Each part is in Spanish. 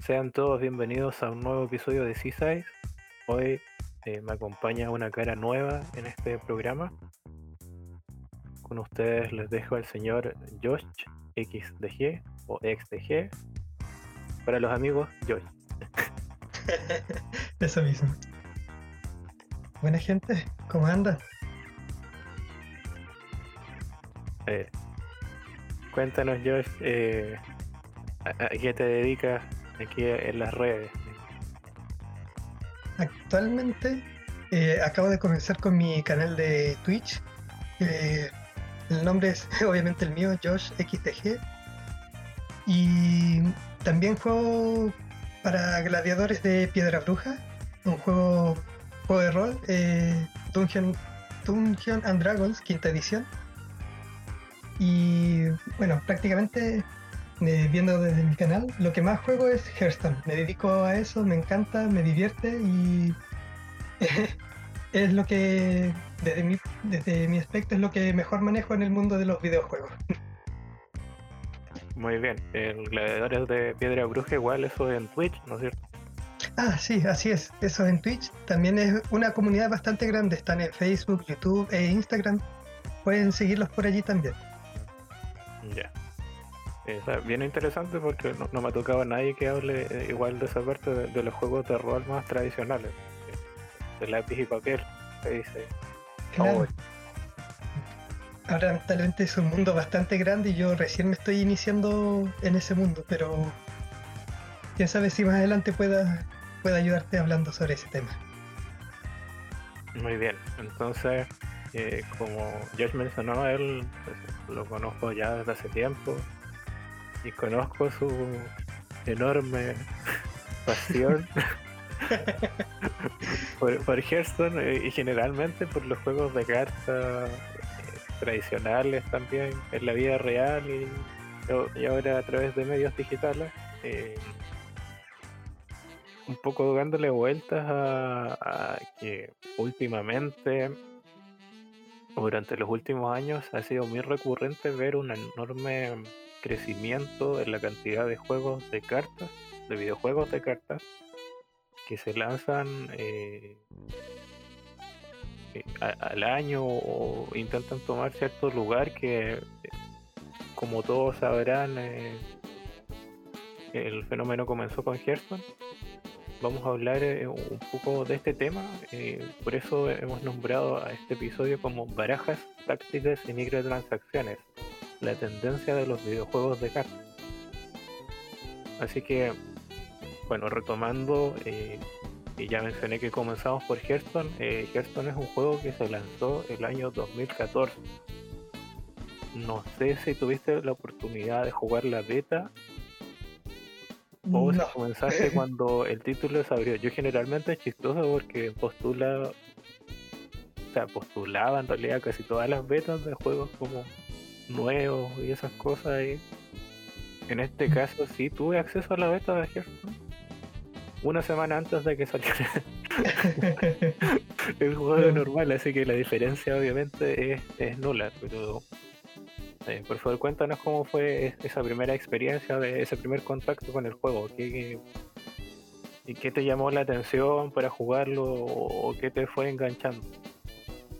Sean todos bienvenidos a un nuevo episodio de Seaside. Hoy eh, me acompaña una cara nueva en este programa. Con ustedes les dejo al señor Josh XDG o XDG. Para los amigos, Josh. Eso mismo. Buena gente, ¿cómo andan? Eh, cuéntanos, Josh, eh, ¿a, a qué te dedicas aquí en las redes? Actualmente eh, acabo de comenzar con mi canal de Twitch. Eh, el nombre es obviamente el mío, Josh XTG. Y también juego para gladiadores de Piedra Bruja, un juego, juego de rol, eh, Dungeon, Dungeon and Dragons, quinta edición. Y bueno, prácticamente eh, viendo desde mi canal, lo que más juego es Hearthstone. Me dedico a eso, me encanta, me divierte y es lo que, desde mi, desde mi aspecto, es lo que mejor manejo en el mundo de los videojuegos. Muy bien, el Gladiadores de Piedra Bruja igual eso en Twitch, ¿no es cierto? Ah, sí, así es. Eso en Twitch. También es una comunidad bastante grande. Están en Facebook, YouTube e Instagram. Pueden seguirlos por allí también. Ya. O sea, bien interesante porque no, no me ha tocado a nadie que hable eh, igual de esa parte de, de los juegos de rol más tradicionales. eh, De lápiz y papel. Que dice. Claro. "Oh, Ahora, lamentablemente es un mundo bastante grande y yo recién me estoy iniciando en ese mundo, pero quién sabe si más adelante pueda, pueda ayudarte hablando sobre ese tema. Muy bien, entonces, eh, como Josh mencionó, él pues, lo conozco ya desde hace tiempo y conozco su enorme pasión por, por Hearthstone eh, y generalmente por los juegos de cartas eh, tradicionales también en la vida real y, y ahora a través de medios digitales. eh, un poco dándole vueltas a, a que últimamente durante los últimos años ha sido muy recurrente ver un enorme crecimiento en la cantidad de juegos de cartas, de videojuegos de cartas que se lanzan eh, eh, al año o intentan tomar cierto lugar que, como todos sabrán, eh, el fenómeno comenzó con Hearthstone vamos a hablar eh, un poco de este tema. por eso hemos nombrado a este episodio como Barajas, Tácticas y Microtransacciones, la tendencia de los videojuegos de cartas. Así que, bueno, retomando, eh, y ya mencioné que comenzamos por Hearthstone. eh, Hearthstone es un juego que se lanzó el año 2014. No sé si tuviste la oportunidad de jugar la beta o si No, comenzaste cuando el título se abrió. Yo generalmente es chistoso porque postula, o sea, postulaba en realidad casi todas las betas de juegos como nuevos y esas cosas. Y en este caso sí tuve acceso a la beta de Hearthstone una semana antes de que saliera el juego normal, así que la diferencia obviamente es, es nula, pero eh, por favor cuéntanos cómo fue es- esa primera experiencia, de ese primer contacto con el juego, qué, y qué te llamó la atención para jugarlo o qué te fue enganchando.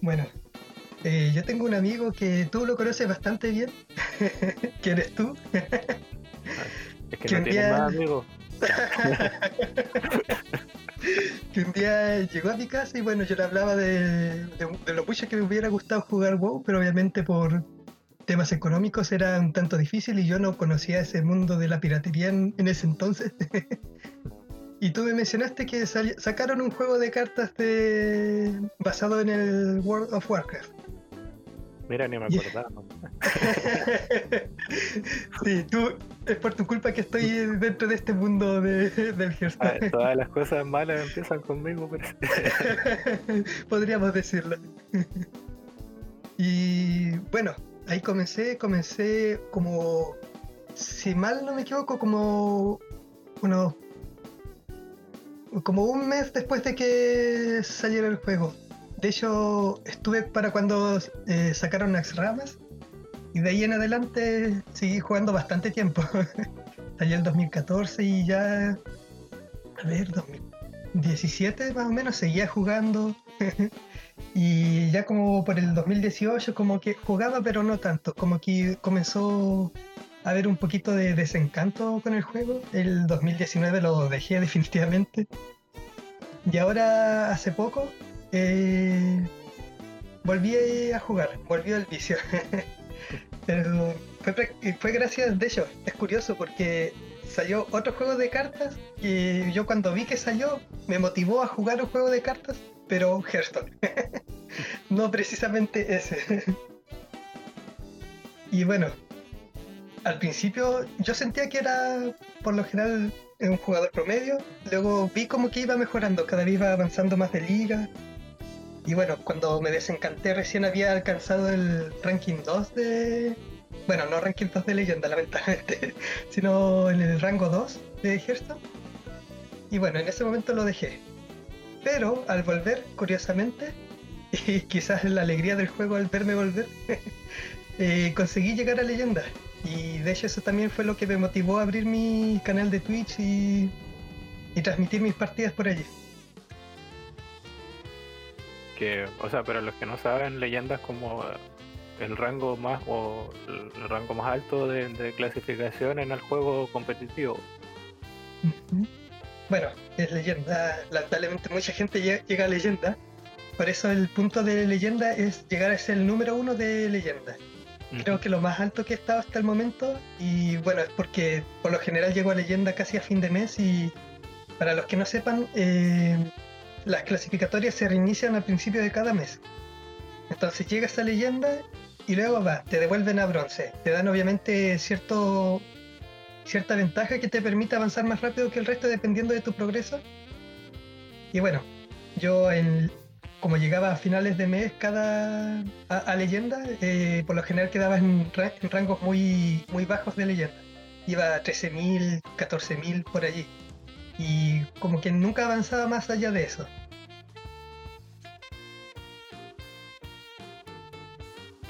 Bueno, eh, yo tengo un amigo que tú lo conoces bastante bien, que eres tú. Es que Que no tienes día- más amigos. que un día llegó a mi casa y bueno, yo le hablaba de, de, de lo mucho que me hubiera gustado jugar WoW, pero obviamente por temas económicos era un tanto difícil y yo no conocía ese mundo de la piratería en, en ese entonces. y tú me mencionaste que sacaron un juego de cartas de, basado en el World of Warcraft. Mira, ni me acordaba. sí, tú, es por tu culpa que estoy dentro de este mundo de, del Ah, Hearthstone. todas las cosas malas empiezan conmigo, pero Podríamos decirlo. y bueno, ahí comencé, comencé como, si mal no me equivoco, como unos, como un mes después de que saliera el juego. De hecho, estuve para cuando eh, sacaron las ramas y de ahí en adelante seguí jugando bastante tiempo. Salió el 2014 y ya, a ver, 2017 más o menos seguía jugando. y ya como por el 2018 como que jugaba pero no tanto, como que comenzó a haber un poquito de desencanto con el juego. El 2019 lo dejé definitivamente. Y ahora hace poco eh, volví a jugar, volvió el vicio. Pero fue, gracias, de hecho, es curioso porque salió otro juego de cartas y yo cuando vi que salió me motivó a jugar un juego de cartas, pero Hearthstone. no precisamente ese. y bueno, al principio yo sentía que era por lo general un jugador promedio, luego vi como que iba mejorando, cada vez iba avanzando más de liga, y bueno, cuando me desencanté recién había alcanzado el ranking 2 de... Bueno, no ranking 2 de leyenda, lamentablemente, sino en el rango 2 de Hearthstone. Y bueno, en ese momento lo dejé. Pero al volver, curiosamente, y quizás la alegría del juego al verme volver, eh, conseguí llegar a leyenda. Y de hecho eso también fue lo que me motivó a abrir mi canal de Twitch y, y transmitir mis partidas por allí o sea, pero los que no saben, leyendas como el rango más o el rango más alto de, clasificación en el juego competitivo. Bueno, es leyenda. Lamentablemente mucha gente llega, a leyenda. Por eso el punto de leyenda es llegar a ser el número uno de leyenda. Creo que lo más alto que he estado hasta el momento. Y bueno, es porque por lo general llego a leyenda casi a fin de mes. Y para los que no sepan, eh, las clasificatorias se reinician al principio de cada mes. Entonces llega esa leyenda y luego va, te devuelven a bronce. Te dan obviamente cierto, cierta ventaja que te permite avanzar más rápido que el resto dependiendo de tu progreso. Y bueno, yo en, como llegaba a finales de mes cada a, leyenda, eh, por lo general quedaba en, rangos muy, muy bajos de leyenda. Iba a 13.000, 14.000 por allí y como que nunca avanzaba más allá de eso.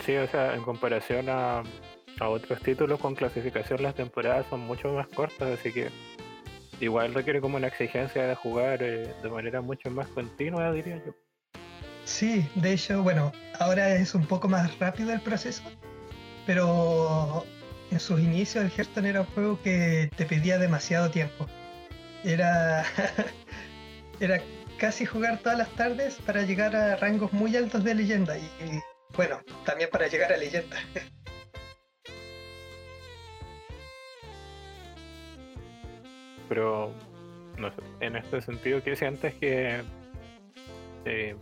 Sí, o sea, en comparación a, otros títulos con clasificación, las temporadas son mucho más cortas, así que igual requiere como una exigencia de jugar eh, de manera mucho más continua, diría yo. Sí, de hecho, bueno, ahora es un poco más rápido el proceso, pero en sus inicios el Hearthstone era un juego que te pedía demasiado tiempo era, era casi jugar todas las tardes para llegar a rangos muy altos de leyenda y, bueno, también para llegar a leyenda. Pero no en este sentido, ¿qué sientes que eh,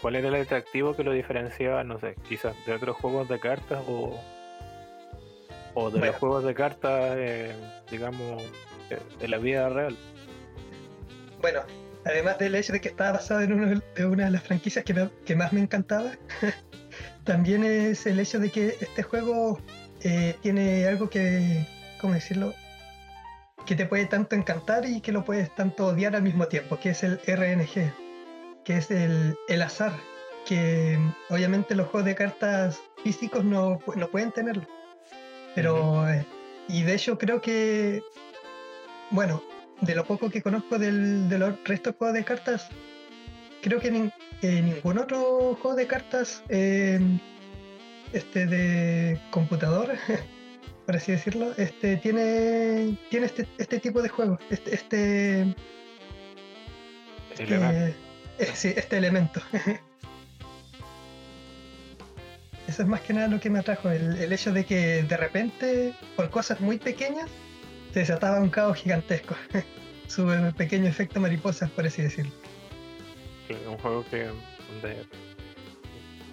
cuál era el atractivo que lo diferenciaba, no sé, quizás de otros juegos de cartas o, o de los juegos de cartas, eh, digamos, de la vida real? Bueno, además del hecho de que estaba basado en una de las franquicias que, más me encantaba, también es el hecho de que este juego eh, tiene algo que, ¿cómo decirlo? Que te puede tanto encantar y que lo puedes tanto odiar al mismo tiempo, que es el RNG, que es el, azar, que obviamente los juegos de cartas físicos no, pueden tenerlo. Pero, eh, y de hecho creo que, bueno, de lo poco que conozco del, de los restos de juegos de cartas, creo que ningún otro juego de cartas eh, este de computador, por así decirlo, este tiene tiene este, este tipo de juego, este este eh, eh, sí, este elemento. Eso es más que nada lo que me atrajo, el, el hecho de que de repente, por cosas muy pequeñas, se desataba un caos gigantesco. Su pequeño efecto mariposa, por así decirlo. un juego que.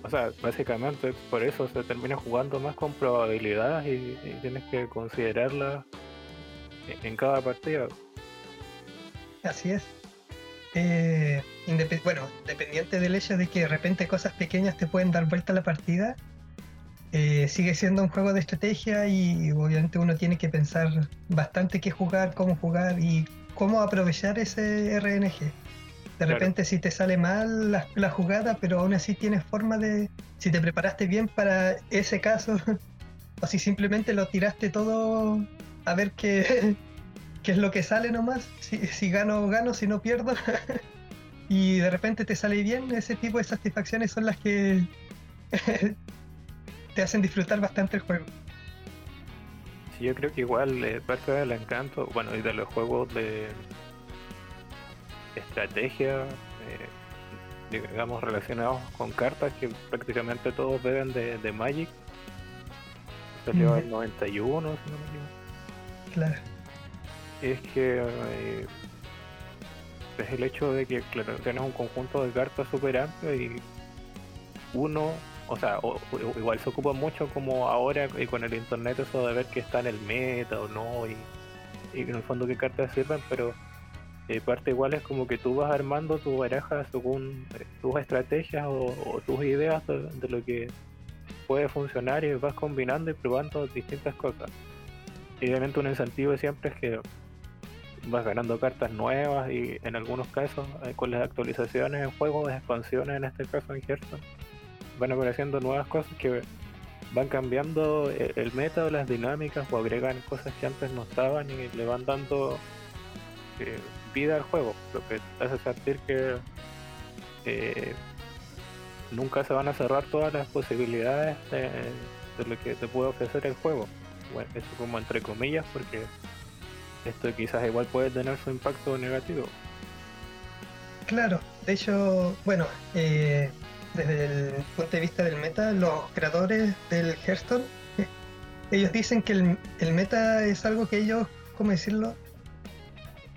o sea, básicamente por eso se termina jugando más con probabilidad y, tienes que considerarla en cada partida. Así es. Eh, bueno, dependiente del hecho de que de repente cosas pequeñas te pueden dar vuelta a la partida, eh, sigue siendo un juego de estrategia y obviamente uno tiene que pensar bastante qué jugar, cómo jugar y cómo aprovechar ese RNG. De repente si te sale mal la, jugada, pero aún así tienes forma de, si te preparaste bien para ese caso, o si simplemente lo tiraste todo a ver qué, qué es lo que sale nomás. Si, si gano, gano, si no pierdo. y de repente te sale bien, ese tipo de satisfacciones son las que te hacen disfrutar bastante el juego. Sí, yo creo que igual eh, parte del encanto, bueno, y de los juegos de estrategia, eh, digamos, relacionados con cartas que prácticamente todos beben de, de Magic. Salió en 91, si no me equivoco. Claro. Es que eh, es el hecho de que, claro, tienes un conjunto de cartas súper amplio y uno, o sea, o- igual se ocupa mucho como ahora y con el internet eso de ver que está en el meta o no y, en el fondo qué cartas sirven, pero eh, parte igual es como que tú vas armando tu baraja según eh, tus estrategias o, tus ideas de, lo que puede funcionar y vas combinando y probando distintas cosas. Y obviamente un incentivo siempre es que vas ganando cartas nuevas y en algunos casos eh, con las actualizaciones en juegos, expansiones en este caso en Hearthstone, van apareciendo nuevas cosas que van cambiando eh, el meta o las dinámicas o agregan cosas que antes no estaban y le van dando eh, vida al juego, lo que te hace sentir que eh, nunca se van a cerrar todas las posibilidades de, de lo que te puede ofrecer el juego. Bueno, eso como entre comillas porque esto quizás igual puede tener su impacto negativo. Claro, de hecho, bueno, eh, desde el punto de vista del meta, los creadores del Hearthstone, ellos dicen que el, el meta es algo que ellos, ¿cómo decirlo?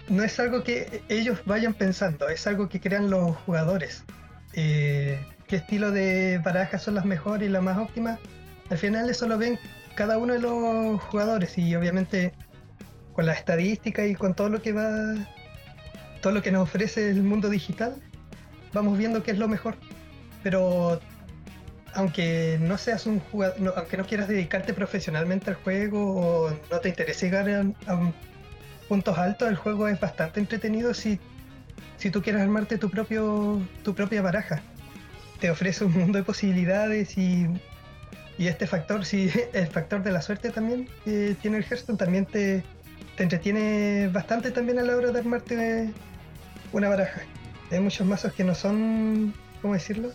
No es algo que ellos vayan pensando, es algo que crean los jugadores. Eh, ¿Qué estilo de barajas son las mejores y las más óptimas? Al final eso lo ven cada uno de los jugadores y obviamente con la estadística y con todo lo que va todo lo que nos ofrece el mundo digital, vamos viendo qué es lo mejor. Pero aunque no seas un jugador, no- aunque no quieras dedicarte profesionalmente al juego o no te interese llegar a, a un- puntos altos, el juego es bastante entretenido si, si tú quieres armarte tu propio tu propia baraja. Te ofrece un mundo de posibilidades y, y este factor, si el factor de la suerte también que tiene el Hearthstone también te, te entretiene bastante también a la hora de armarte una baraja. Hay muchos mazos que no son, ¿cómo decirlo?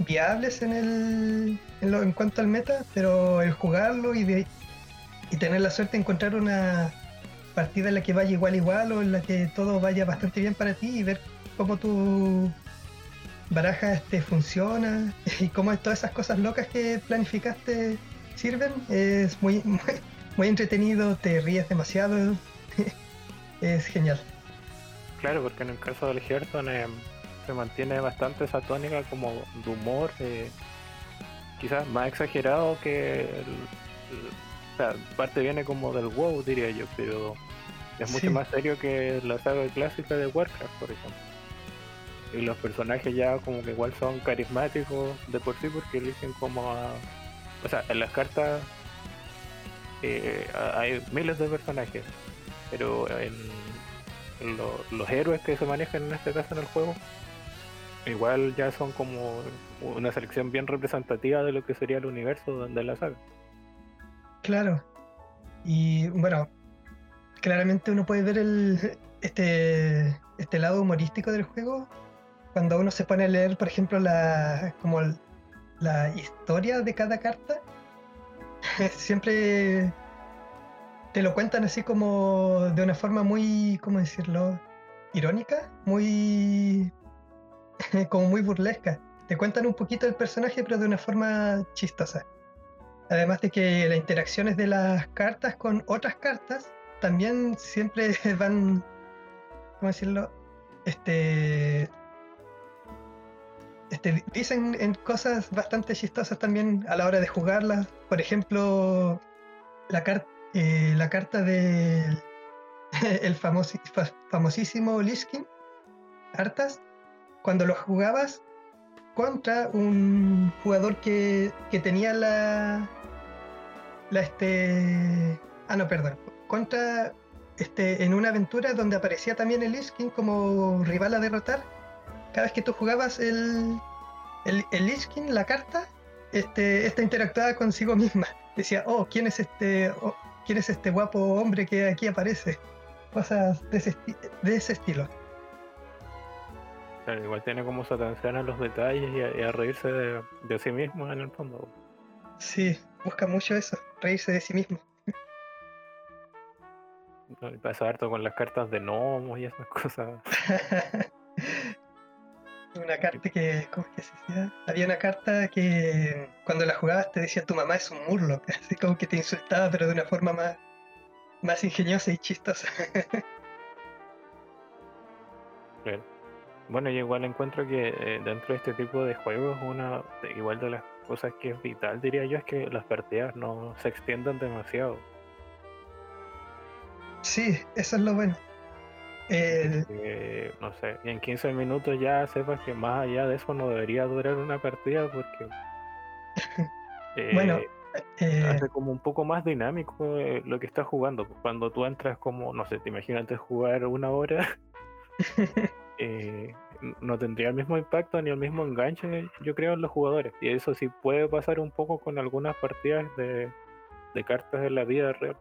Viables en el en, lo- en cuanto al meta, pero el jugarlo y, de, y tener la suerte de encontrar una partida en la que vaya igual igual o en la que todo vaya bastante bien para ti y ver cómo tu baraja este funciona y cómo todas esas cosas locas que planificaste sirven es muy muy, muy entretenido, te ríes demasiado, es genial. Claro, porque en el caso del Hearthstone eh, se mantiene bastante esa tónica como de humor, eh, quizás más exagerado que el, el- o sea, parte viene como del WoW diría yo, pero es mucho Sí. más serio que la saga clásica de Warcraft, por ejemplo. Y los personajes ya como que igual son carismáticos de por sí porque eligen como a... O sea, en las cartas eh, hay miles de personajes, pero en, en lo- los héroes que se manejan en este caso en el juego, igual ya son como una selección bien representativa de lo que sería el universo de la saga. Claro. Y bueno, claramente uno puede ver el, este, este lado humorístico del juego cuando uno se pone a leer, por ejemplo, la, como la historia de cada carta. Siempre te lo cuentan así como de una forma muy, ¿cómo decirlo? Irónica, muy... como muy burlesca. Te cuentan un poquito del personaje, pero de una forma chistosa. Además de que las interacciones de las cartas con otras cartas también siempre van, ¿cómo decirlo? Este, este, dicen en cosas bastante chistosas también a la hora de jugarlas. Por ejemplo, la, car- eh, la carta del el famosi- fa- famosísimo Lich King, Arthas, cuando lo jugabas contra un jugador que, que tenía la la este ah no perdón contra este en una aventura donde aparecía también el Lich King como rival a derrotar cada vez que tú jugabas el el, el Lich King la carta este esta interactuaba consigo misma decía, oh, ¿quién es este, oh, quién es este guapo hombre que aquí aparece? Cosas de ese, de ese estilo. Igual tiene como su atención a los detalles y a, reírse de, sí mismo en el fondo. Sí, busca mucho eso, reírse de sí mismo. pasa harto con las cartas de gnomos y esas cosas. una carta que, ¿cómo es que se decía? Había una carta que cuando la jugabas te decía tu mamá es un murlo, así como que te insultaba pero de una forma más, más ingeniosa y chistosa. Bueno, yo igual encuentro que eh, dentro de este tipo de juegos una igual de las cosas que es vital diría yo es que las partidas no se extiendan demasiado. Sí, eso es lo bueno. no sé, en 15 minutos ya sepas que más allá de eso no debería durar una partida porque bueno, eh, hace como un poco más dinámico eh, lo que estás jugando. Cuando tú entras como, no sé, te imagínate jugar una hora, eh, no tendría el mismo impacto ni el mismo enganche, yo creo, en los jugadores. Y eso sí puede pasar un poco con algunas partidas de, cartas de la vida real.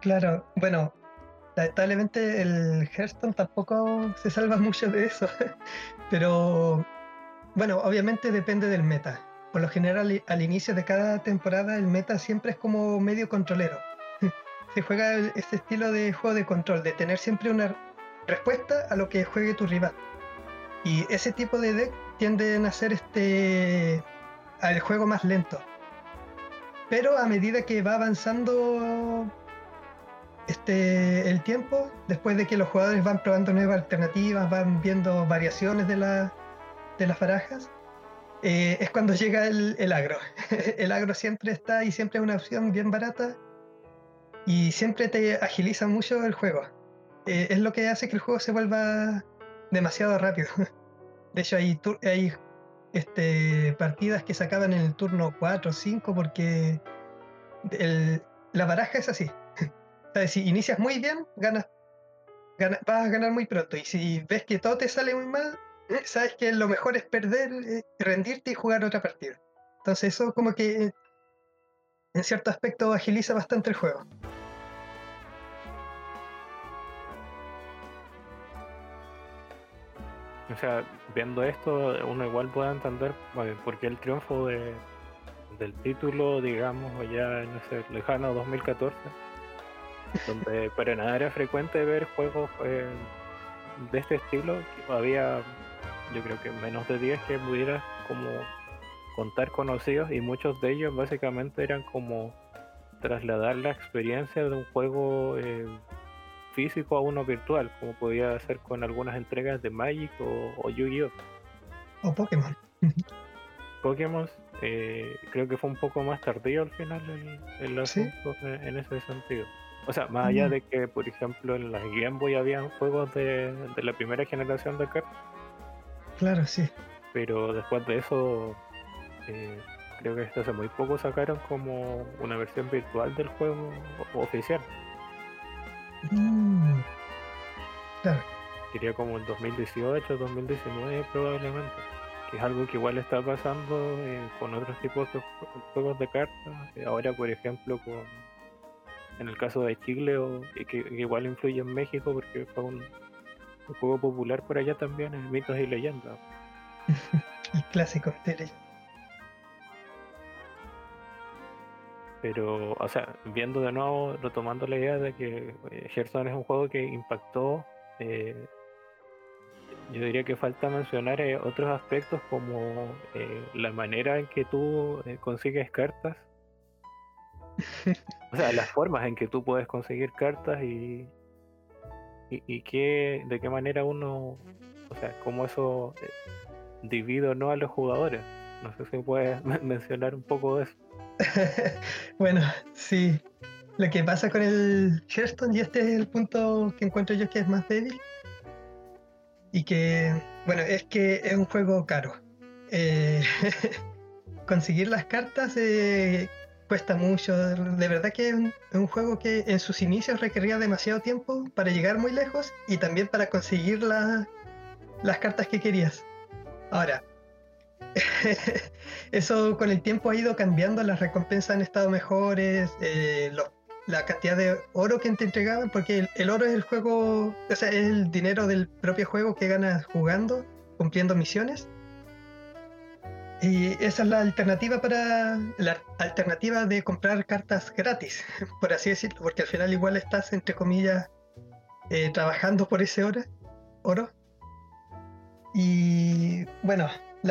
Claro, bueno, lamentablemente el Hearthstone tampoco se salva mucho de eso, pero bueno, obviamente depende del meta. Por lo general, al inicio de cada temporada, el meta siempre es como medio controlero. Se juega ese estilo de juego de control, de tener siempre una respuesta a lo que juegue tu rival. Y ese tipo de deck tienden a ser este al juego más lento. Pero a medida que va avanzando este, el tiempo, después de que los jugadores van probando nuevas alternativas, van viendo variaciones de, la, de las barajas, eh, es cuando llega el, agro. el agro siempre está y siempre es una opción bien barata y siempre te agiliza mucho el juego. Eh, es lo que hace que el juego se vuelva demasiado rápido. De hecho, hay, hay este, partidas que se acaban en el turno 4 o 5 porque la baraja es así si inicias muy bien, ganas, vas a ganar muy pronto. Y si ves que todo te sale muy mal, sabes que lo mejor es perder, eh, rendirte y jugar otra partida. Entonces eso como que en cierto aspecto agiliza bastante el juego. O sea, viendo esto, uno igual puede entender por qué el triunfo de, del título, digamos, ya en ese lejano 2014 donde para nada era frecuente ver juegos eh, de este estilo. Había, yo creo que menos de 10 que pudiera como contar conocidos y muchos de ellos básicamente eran como trasladar la experiencia de un juego eh, físico a uno virtual, como podía hacer con algunas entregas de Magic o, Yu-Gi-Oh! O Pokémon. Pokémon eh, creo que fue un poco más tardío al final el, asunto en ese sentido. O sea, más allá de que, por ejemplo, en las Game Boy había juegos de, la primera generación de cartas. Claro, sí. Pero después de eso, eh, creo que hasta hace muy poco sacaron como una versión virtual del juego oficial. Mm. Sería como en 2018, 2019 probablemente. Que es algo que igual está pasando eh, con otros tipos de juegos de cartas. Ahora, por ejemplo, con en el caso de Chile, o, que, igual influye en México porque fue un, juego popular por allá también, en mitos y leyendas. el clásico de Pero, o sea, viendo de nuevo, retomando la idea de que eh, Hearthstone es un juego que impactó, eh, yo diría que falta mencionar eh, otros aspectos como la manera en que tú consigues cartas o sea, las formas en que tú puedes conseguir cartas y, y, qué, de qué manera uno, o sea, cómo eso eh, divide o no a los jugadores. No sé si puedes mencionar un poco de eso. bueno, sí. Lo que pasa con el Hearthstone, y este es el punto que encuentro yo que es más débil, y que, bueno, es que es un juego caro. Eh, conseguir las cartas eh, cuesta mucho. De verdad que es un, juego que en sus inicios requería demasiado tiempo para llegar muy lejos y también para conseguir las cartas que querías. Ahora, eso con el tiempo ha ido cambiando, las recompensas han estado mejores, eh, la cantidad de oro que te entregaban, porque el, oro es el juego, o sea, es el dinero del propio juego que ganas jugando, cumpliendo misiones. Y esa es la alternativa para la alternativa de comprar cartas gratis, por así decirlo, porque al final igual estás entre comillas eh, trabajando por ese oro, oro. Y bueno,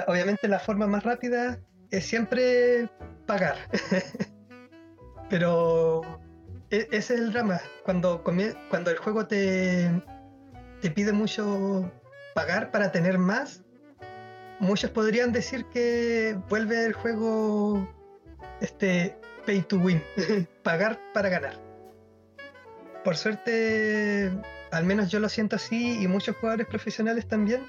obviamente la forma más rápida es siempre pagar. Pero ese es el drama. Cuando, cuando el juego te, te pide mucho pagar para tener más, muchos podrían decir que vuelve el juego este pay to win, pagar para ganar. Por suerte, al menos yo lo siento así y muchos jugadores profesionales también.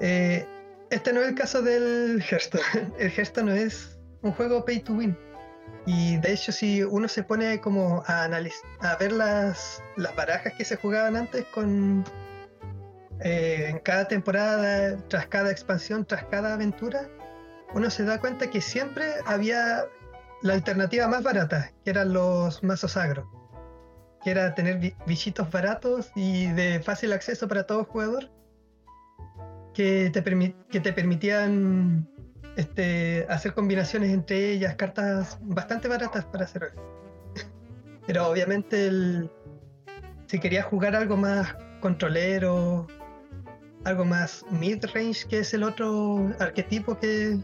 Eh, este no es el caso del Hearthstone. El Hearthstone no es un juego pay to win. Y de hecho, si uno se pone como a a ver las, las barajas que se jugaban antes con eh, en cada temporada, tras cada expansión, tras cada aventura, uno se da cuenta que siempre había la alternativa más barata, que eran los mazos agro, que era tener bichitos baratos y de fácil acceso para todo jugador, que te, que te permitían este, hacer combinaciones entre ellas, cartas bastante baratas para hacer. Pero obviamente el, si querías jugar algo más controlero, algo más mid-range, que es el otro arquetipo que,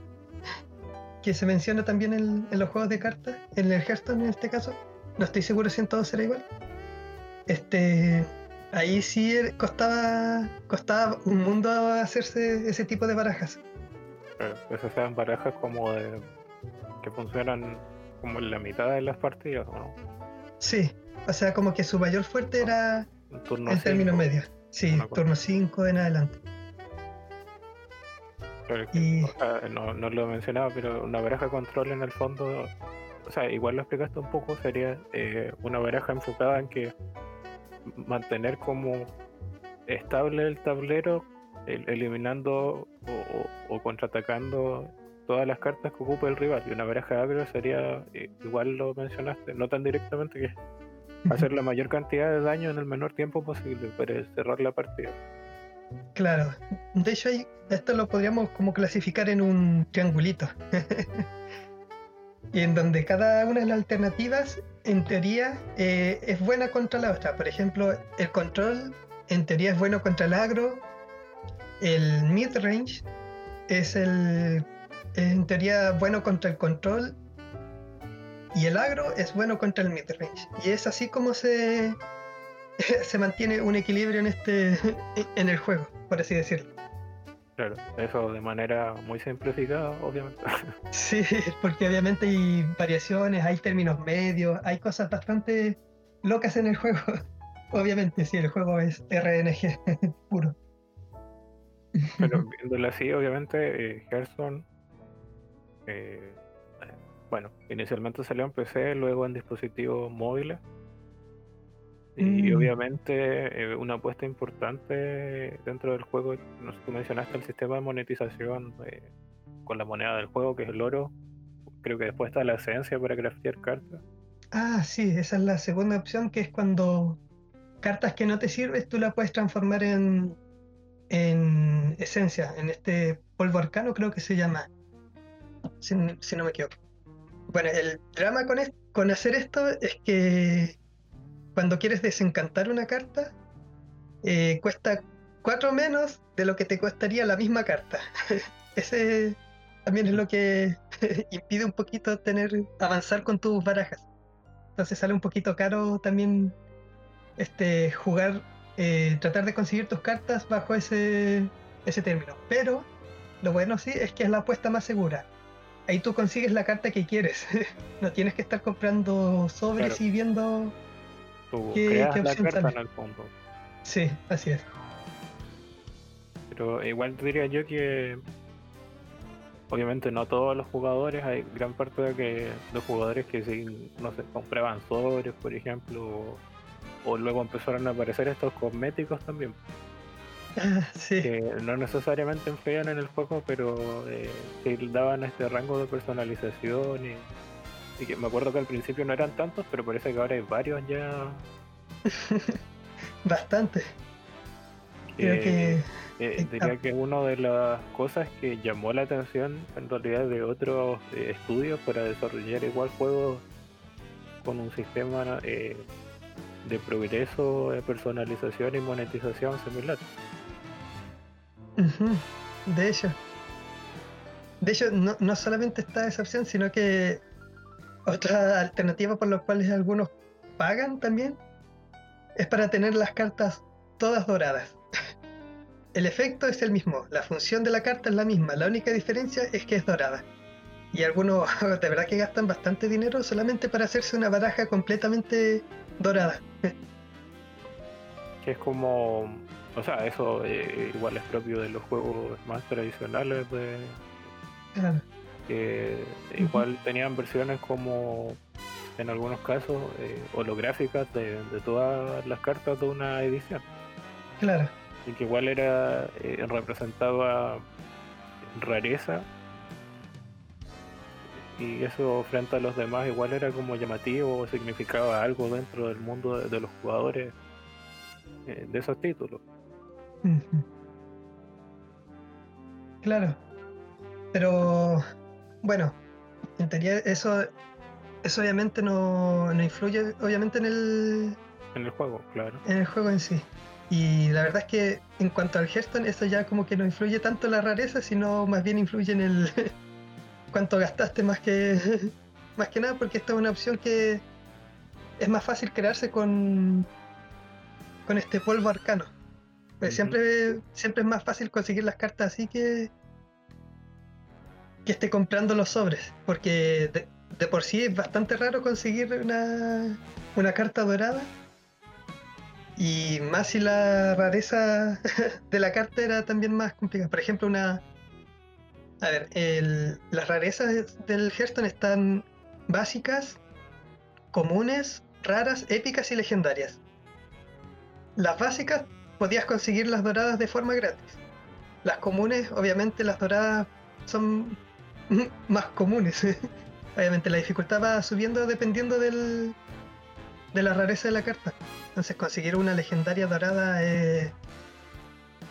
que se menciona también en, los juegos de cartas, en el Hearthstone en este caso. No estoy seguro si en todo será igual. Este, ahí sí costaba, costaba un mundo hacerse ese tipo de barajas. Claro, esas eran barajas como de que funcionan como en la mitad de las partidas, ¿no? Sí, o sea, como que su mayor fuerte era en términos medios. Sí, turno 5 en adelante. no, no, lo mencionaba, pero una baraja control en el fondo, o sea, igual lo explicaste un poco, sería eh, una baraja enfocada en que mantener como estable el tablero, eliminando o, contraatacando todas las cartas que ocupa el rival. Y una baraja agro sería, eh, igual lo mencionaste, no tan directamente que hacer la mayor cantidad de daño en el menor tiempo posible para cerrar la partida. Claro, de hecho esto lo podríamos como clasificar en un triangulito. y en donde cada una de las alternativas, en teoría, eh, es buena contra la otra. Por ejemplo, el control, en teoría, es bueno contra el agro. El mid-range es el, en teoría, bueno contra el control y el agro es bueno contra el midrange. Y es así como se, se mantiene un equilibrio en este en el juego, por así decirlo. Claro, eso de manera muy simplificada, obviamente. Sí, porque obviamente hay variaciones, hay términos medios, hay cosas bastante locas en el juego. Obviamente, sí, el juego es RNG puro. Pero viéndolo así, obviamente, eh, Gerson eh, bueno, inicialmente salió en PC, luego en dispositivos móviles. Y mm. obviamente eh, una apuesta importante dentro del juego, no sé, tú mencionaste el sistema de monetización eh, con la moneda del juego, que es el oro. Creo que después está la esencia para craftear cartas. Ah, sí, esa es la segunda opción, que es cuando cartas que no te sirven, tú las puedes transformar en, en esencia, en este polvo arcano creo que se llama, si no me equivoco. Bueno, el drama con, con hacer esto es que cuando quieres desencantar una carta, eh, cuesta cuatro menos de lo que te costaría la misma carta. Ese también es lo que impide un poquito tener avanzar con tus barajas. Entonces sale un poquito caro también este jugar, eh, tratar de conseguir tus cartas bajo ese, ese término. Pero lo bueno sí es que es la apuesta más segura ahí tú consigues la carta que quieres. no tienes que estar comprando sobres y viendo qué, opción la carta en el fondo. Sí, así es. Pero igual te diría yo que obviamente no todos los jugadores, hay gran parte de que los jugadores que sí, no sé, compraban sobres, por ejemplo, o, luego empezaron a aparecer estos cosméticos también. Sí. que no necesariamente influían en el juego, pero eh, daban este rango de personalización y, y que me acuerdo que al principio no eran tantos, pero parece que ahora hay varios ya Bastante. Creo que, que eh, eh, diría que una de las cosas que llamó la atención en realidad de otros eh, estudios para desarrollar igual juegos con un sistema eh, de progreso, de personalización y monetización similar. De hecho. De hecho, no, no solamente está esa opción, sino que otra alternativa por la cuales algunos pagan también es para tener las cartas todas doradas. El efecto es el mismo, la función de la carta es la misma, la única diferencia es que es dorada. Y algunos de verdad que gastan bastante dinero solamente para hacerse una baraja completamente dorada. Que es como, o sea, eso eh, igual es propio de los juegos más tradicionales de, Claro. que igual tenían versiones como en algunos casos eh, holográficas de, de todas las cartas de una edición Claro. y que igual era eh, representaba rareza y eso frente a los demás igual era como llamativo o significaba algo dentro del mundo de, de los jugadores eh, de esos títulos. Claro. Pero bueno, en teoría eso, eso obviamente no, no influye obviamente en el, en el juego claro en el juego en sí. Y la verdad es que en cuanto al Hearthstone, eso ya como que no influye tanto en la rareza, sino más bien influye en el cuánto gastaste más que más que nada, porque esta es una opción que es más fácil crearse con con este polvo arcano. Pues siempre, siempre es más fácil conseguir las cartas así que que esté comprando los sobres, porque de, de por sí es bastante raro conseguir una, una carta dorada. Y más si la rareza de la carta era también más complicada. Por ejemplo, una. A ver, el- las rarezas del Hearthstone están básicas, comunes, raras, épicas y legendarias. Las básicas podías conseguir las doradas de forma gratis. Las comunes, obviamente, las doradas son más comunes. obviamente, la dificultad va subiendo dependiendo del, de la rareza de la carta. Entonces, conseguir una legendaria dorada es,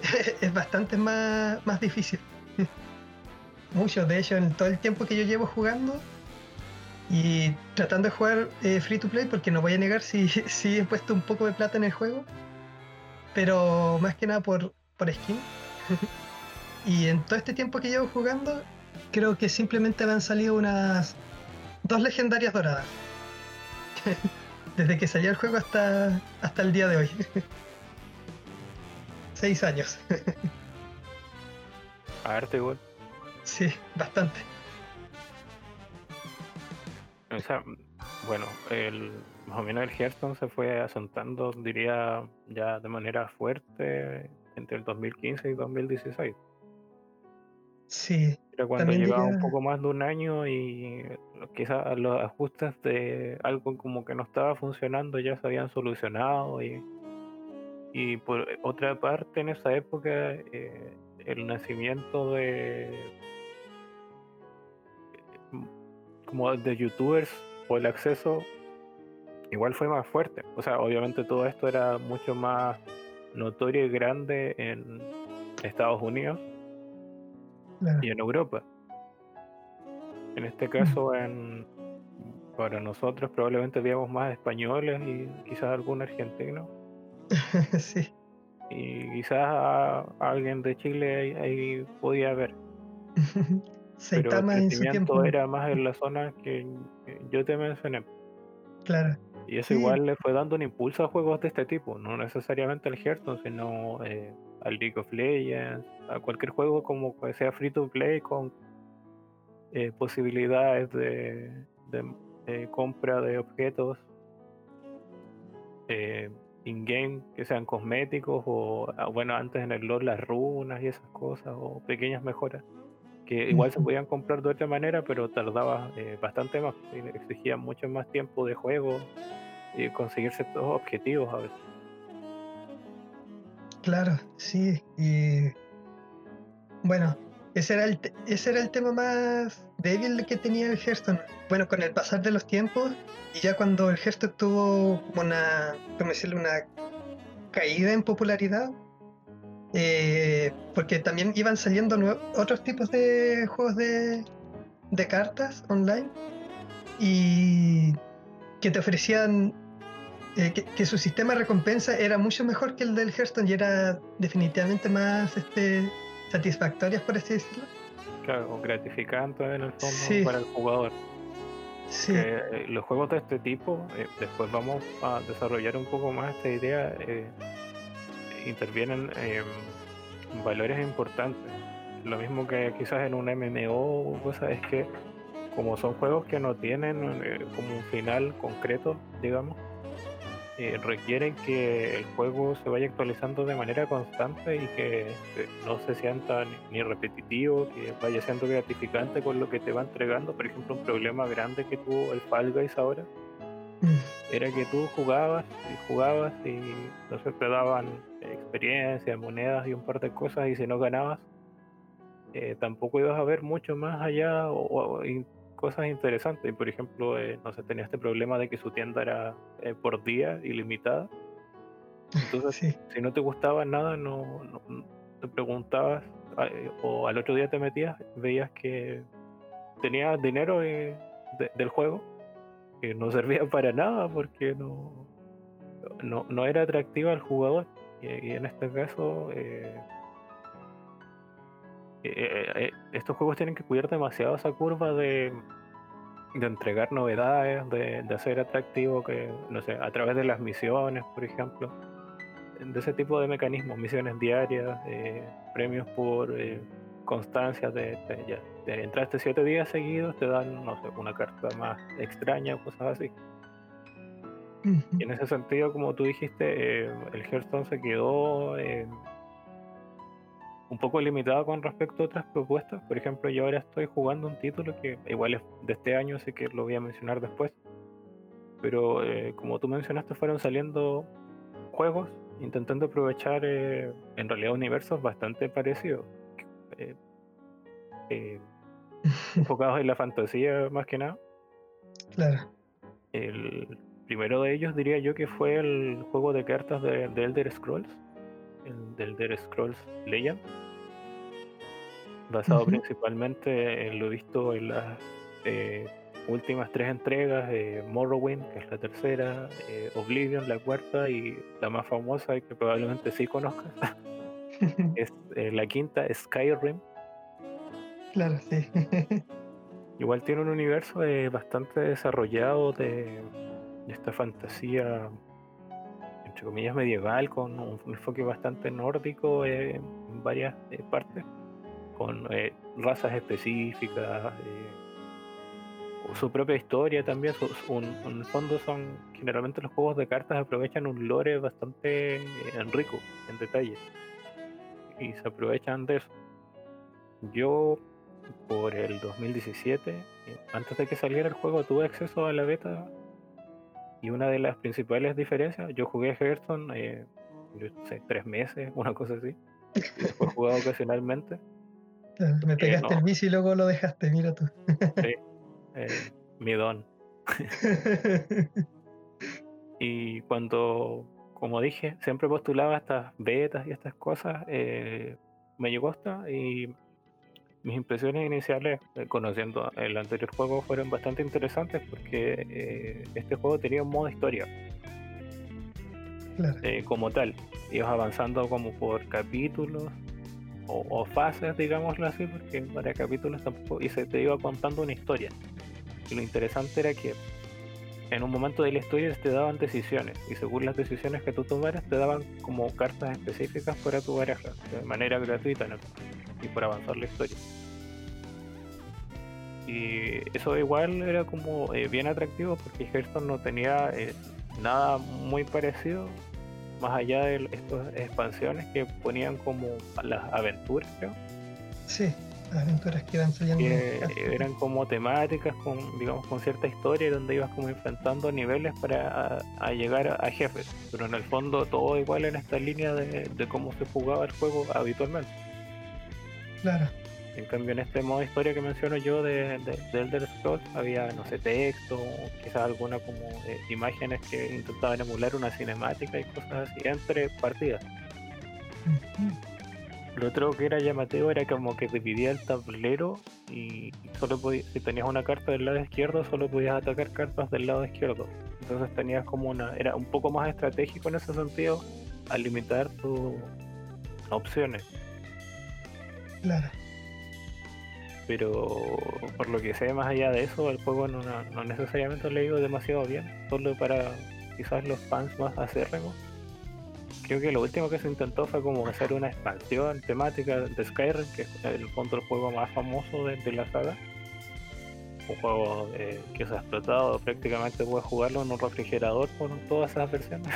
es bastante más, más difícil. Mucho, de hecho, en todo el tiempo que yo llevo jugando y tratando de jugar eh, free to play, porque no voy a negar si, si he puesto un poco de plata en el juego, pero más que nada por, por skin. y en todo este tiempo que llevo jugando, creo que simplemente me han salido unas dos legendarias doradas. Desde que salió el juego hasta, hasta el día de hoy. Seis años. arte igual sí, bastante. O sea, bueno, el, más o menos el Hearthstone se fue asentando, diría, ya de manera fuerte entre el 2015 y 2016. Sí, Era cuando llevaba un poco más de un año y quizás los ajustes de algo como que no estaba funcionando ya se habían solucionado y, y por otra parte en esa época eh, el nacimiento de como de youtubers o el acceso igual fue más fuerte. O sea, obviamente todo esto era mucho más notorio y grande en Estados Unidos claro. y en Europa. En este caso, en, para nosotros probablemente veíamos más españoles y quizás algún argentino. sí, Y quizás a, a alguien de Chile ahí, ahí podía haber. Pero el Saitama en su crecimiento tiempo. era más en la zona que yo te mencioné. Claro, Y eso Sí. igual le fue dando un impulso a juegos de este tipo, no necesariamente al Hearthstone, sino eh, al League of Legends, a cualquier juego como que sea free to play con eh, posibilidades de, de- de compra de objetos eh, in-game que sean cosméticos o, ah, bueno, antes en el LoL las runas y esas cosas o pequeñas mejoras que igual se podían comprar de otra manera, pero tardaba eh, bastante más, y exigía mucho más tiempo de juego y conseguir ciertos objetivos a veces. Claro, sí. Y bueno, ese era el, ese era el tema más débil que tenía el Hearthstone. Bueno, con el pasar de los tiempos y ya cuando el Hearthstone tuvo una, ¿cómo decirlo? Una caída en popularidad, eh, porque también iban saliendo otros tipos de juegos de, de cartas online y que te ofrecían eh, que, su sistema de recompensa era mucho mejor que el del Hearthstone y era definitivamente más este, satisfactorio, por así decirlo. Claro, gratificante en el fondo para el jugador. Sí. Eh, los juegos de este tipo, eh, después vamos a desarrollar un poco más esta idea, intervienen valores importantes. Lo mismo que quizás en un MMO o cosas, es que como son juegos que no tienen como un final concreto, digamos, eh, requieren que el juego se vaya actualizando de manera constante y que eh, no se sienta ni, repetitivo, que vaya siendo gratificante con lo que te va entregando. Por ejemplo, un problema grande que tuvo el Fall Guys ahora mm. era que tú jugabas y jugabas y entonces te daban experiencia, monedas y un par de cosas y si no ganabas, eh, tampoco ibas a ver mucho más allá o, cosas interesantes. Por ejemplo, eh, no sé, tenía este problema de que su tienda era eh, por día ilimitada. Entonces, si no te gustaba nada, no, te preguntabas o al otro día te metías, veías que tenías dinero del juego que no servía para nada porque no, no, no era atractiva al jugador. Y, en este caso, eh, eh, eh, estos juegos tienen que cuidar demasiado esa curva de, de entregar novedades, de, de, hacer atractivo que, no sé, a través de las misiones, por ejemplo, de ese tipo de mecanismos, misiones diarias, premios por constancia de, ya, entraste siete días seguidos, te dan, no sé, una carta más extraña o cosas así. Y en ese sentido, como tú dijiste, el Hearthstone se quedó un poco limitado con respecto a otras propuestas. Por ejemplo, yo ahora estoy jugando un título que igual es de este año, así que lo voy a mencionar después. Pero eh, como tú mencionaste, fueron saliendo juegos intentando aprovechar eh, en realidad universos bastante parecidos. Eh, enfocados en la fantasía más que nada. Claro. El primero de ellos diría yo que fue el juego de cartas de, de Elder Scrolls el del Elder Scrolls Legend, basado principalmente en lo visto en las eh, últimas tres entregas, de Morrowind, que es la tercera, eh, Oblivion, la cuarta, y la más famosa y que probablemente sí conozcas, es eh, la quinta, Skyrim. Claro, sí. Igual tiene un universo bastante desarrollado de esta fantasía comillas, medieval, con un enfoque bastante nórdico en varias eh, partes, con eh, razas específicas, eh, su propia historia también. en el fondo son, generalmente los juegos de cartas aprovechan un lore bastante rico en detalle y se aprovechan de eso. Yo por el 2017, antes de que saliera el juego, tuve acceso a la beta y una de las principales diferencias, yo jugué Hearthstone, eh, sé, tres meses, una cosa así. Después jugado ocasionalmente. Me pegaste el bici y luego lo dejaste, mira tú. sí, eh, mi don. y cuando, como dije, siempre postulaba estas betas y estas cosas, eh, me llegó hasta y mis impresiones iniciales, eh, conociendo el anterior juego, fueron bastante interesantes porque eh, este juego tenía un modo historia. Eh, como tal, ibas avanzando como por capítulos o, fases, digámoslo así, porque para capítulos tampoco, y se te iba contando una historia. Y lo interesante era que en un momento de la historia te daban decisiones y según las decisiones que tú tomaras te daban como cartas específicas para tu pareja de manera gratuita y por avanzar la historia. Y eso igual era como eh, bien atractivo porque Hearthstone no tenía eh, nada muy parecido más allá de estas expansiones que ponían como las aventuras creo. Sí aventuras que iban saliendo. que eran como temáticas con digamos con cierta historia donde ibas como enfrentando niveles para a- a llegar a, a jefes. Pero en el fondo todo igual en esta línea de, de cómo se jugaba el juego habitualmente Claro. en cambio en este modo historia que menciono yo de, de, de Elder Scrolls había no sé texto quizás alguna como eh, imágenes que intentaban emular una cinemática y cosas así entre partidas. Lo otro que era llamativo era como que dividía el tablero y solo podías, si tenías una carta del lado izquierdo, solo podías atacar cartas del lado izquierdo. Entonces tenías como una, era un poco más estratégico en ese sentido al limitar tus opciones. Claro. Pero por lo que sé, más allá de eso, el juego no, no- necesariamente le ha ido demasiado bien, solo para quizás los fans más acérrimos. Creo que lo último que se intentó fue como hacer una expansión temática de Skyrim, que es el fondo el juego más famoso de, de la saga. Un juego eh, que se ha explotado, prácticamente puedes jugarlo en un refrigerador con todas esas versiones.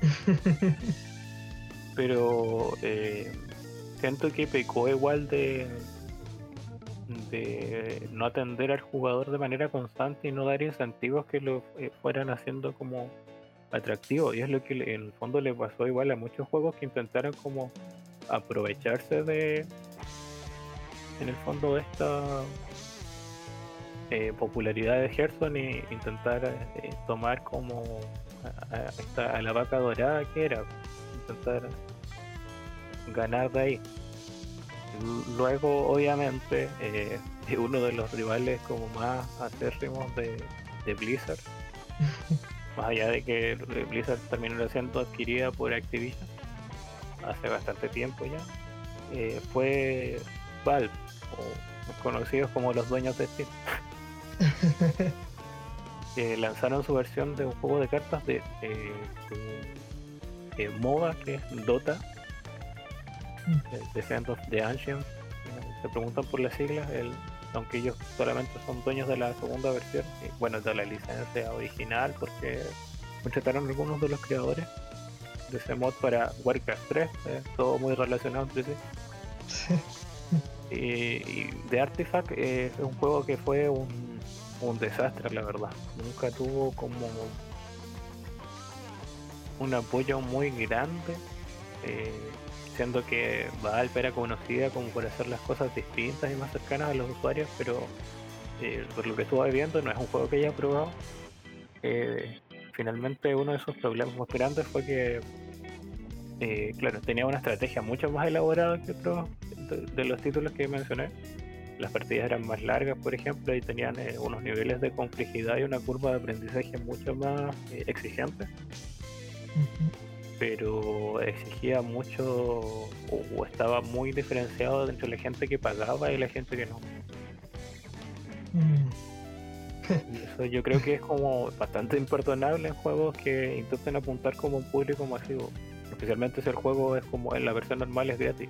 Pero eh, siento que pecó igual de, de no atender al jugador de manera constante y no dar incentivos que lo eh, fueran haciendo como atractivo. Y es lo que en el fondo le pasó igual a muchos juegos que intentaron como aprovecharse de en el fondo esta eh, popularidad de Gerson y intentar eh, tomar como a, a la vaca dorada que era intentar ganar de ahí. Luego obviamente eh, uno de los rivales como más acérrimos de, de Blizzard más allá de que Blizzard terminó siendo adquirida por Activision hace bastante tiempo ya, eh, fue Valve, o conocidos como los dueños de Steam, que lanzaron su versión de un juego de cartas de eh, eh, MOBA, que es Dota, eh, Descent of the Ancients, eh, se preguntan por las siglas, el, aunque ellos solamente son dueños de la segunda versión, y, bueno, de la licencia original, porque contrataron algunos de los creadores de ese mod para Warcraft 3, eh, todo muy relacionado entre sí. Y, y de Artifact eh, es un juego que fue un, un desastre, la verdad. Nunca tuvo como un apoyo muy grande, eh, siendo que Valve era conocida como por hacer las cosas distintas y más cercanas a los usuarios, pero eh, por lo que estuve viendo no es un juego que haya probado. Eh, finalmente uno de sus problemas más grandes fue que, eh, claro, tenía una estrategia mucho más elaborada que otros de, los títulos que mencioné. Las partidas eran más largas, por ejemplo, y tenían unos niveles de complejidad y una curva de aprendizaje mucho más exigente. Pero exigía mucho o, estaba muy diferenciado entre la gente que pagaba y la gente que no. Mm. Y eso yo creo que es como bastante imperdonable en juegos que intenten apuntar como un público masivo. Especialmente si el juego es como en la versión normal es gratis.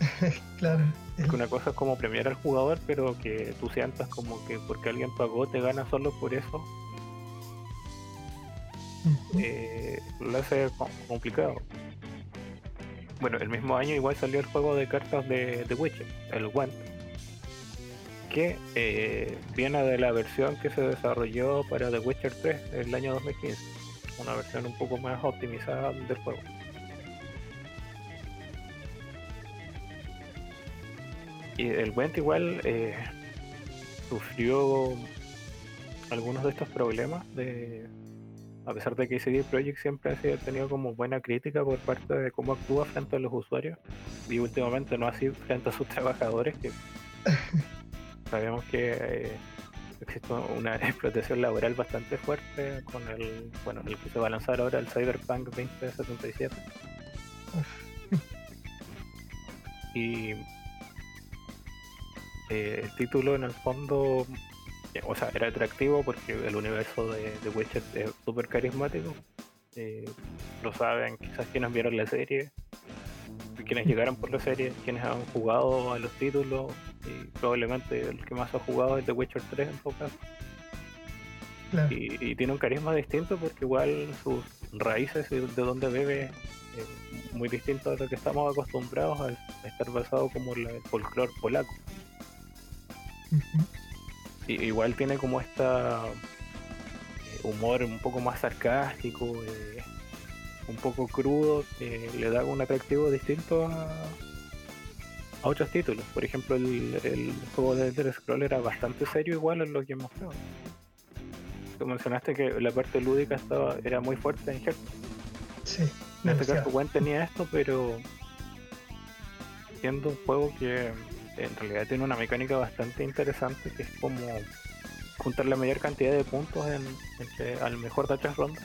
Claro. Que una cosa es como premiar al jugador, pero que tú sientas como que porque alguien pagó te gana solo por eso. Eh, lo hace co- complicado. Bueno, el mismo año igual salió el juego de cartas de The Witcher, el Gwent, que eh, viene de la versión que se desarrolló para The Witcher 3 el año 2015, una versión un poco más optimizada del juego. Y el Gwent igual eh, sufrió algunos de estos problemas de a pesar de que CD Projekt siempre ha sido- tenido como buena crítica por parte de cómo actúa frente a los usuarios y últimamente no así frente a sus trabajadores que sabemos que eh, existe una explotación laboral bastante fuerte con el bueno el que se va a lanzar ahora el Cyberpunk 2077 y eh, el título en el fondo o sea, era atractivo porque el universo de, de Witcher es súper carismático. Eh, lo saben quizás quienes vieron la serie, quienes llegaron por la serie, quienes han jugado a los títulos y probablemente el que más ha jugado es The Witcher 3 en todo caso. Claro. Y, y tiene un carisma distinto porque igual sus raíces y de donde bebe eh, muy distinto a lo que estamos acostumbrados a, estar basado como el folclore polaco. y, igual tiene como esta eh, humor un poco más sarcástico, eh, un poco crudo, que le da un atractivo distinto a, a otros títulos. Por ejemplo, el, el juego de Elder Scroll era bastante serio igual en lo que mostrado. Tú mencionaste que la parte lúdica estaba era muy fuerte en Hearthstone. Sí. En este caso, Gwen tenía esto, pero siendo un juego que en realidad tiene una mecánica bastante interesante, que es como juntar la mayor cantidad de puntos en, al mejor de tres rondas.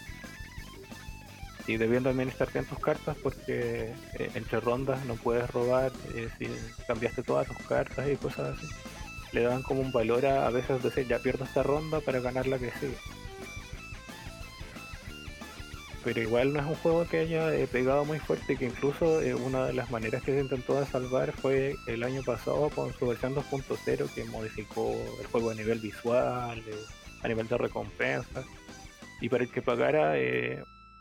Y debiendo administrar bien tus cartas, porque eh, entre rondas no puedes robar eh, si cambiaste todas tus cartas y cosas así. Le dan como un valor a, a veces decir, ya pierdo esta ronda para ganar la que sigue pero igual no es un juego que haya eh, pegado muy fuerte, que incluso eh, una de las maneras que se intentó de salvar fue el año pasado con su versión 2.0 que modificó el juego a nivel visual, eh, a nivel de recompensas, y para el que pagara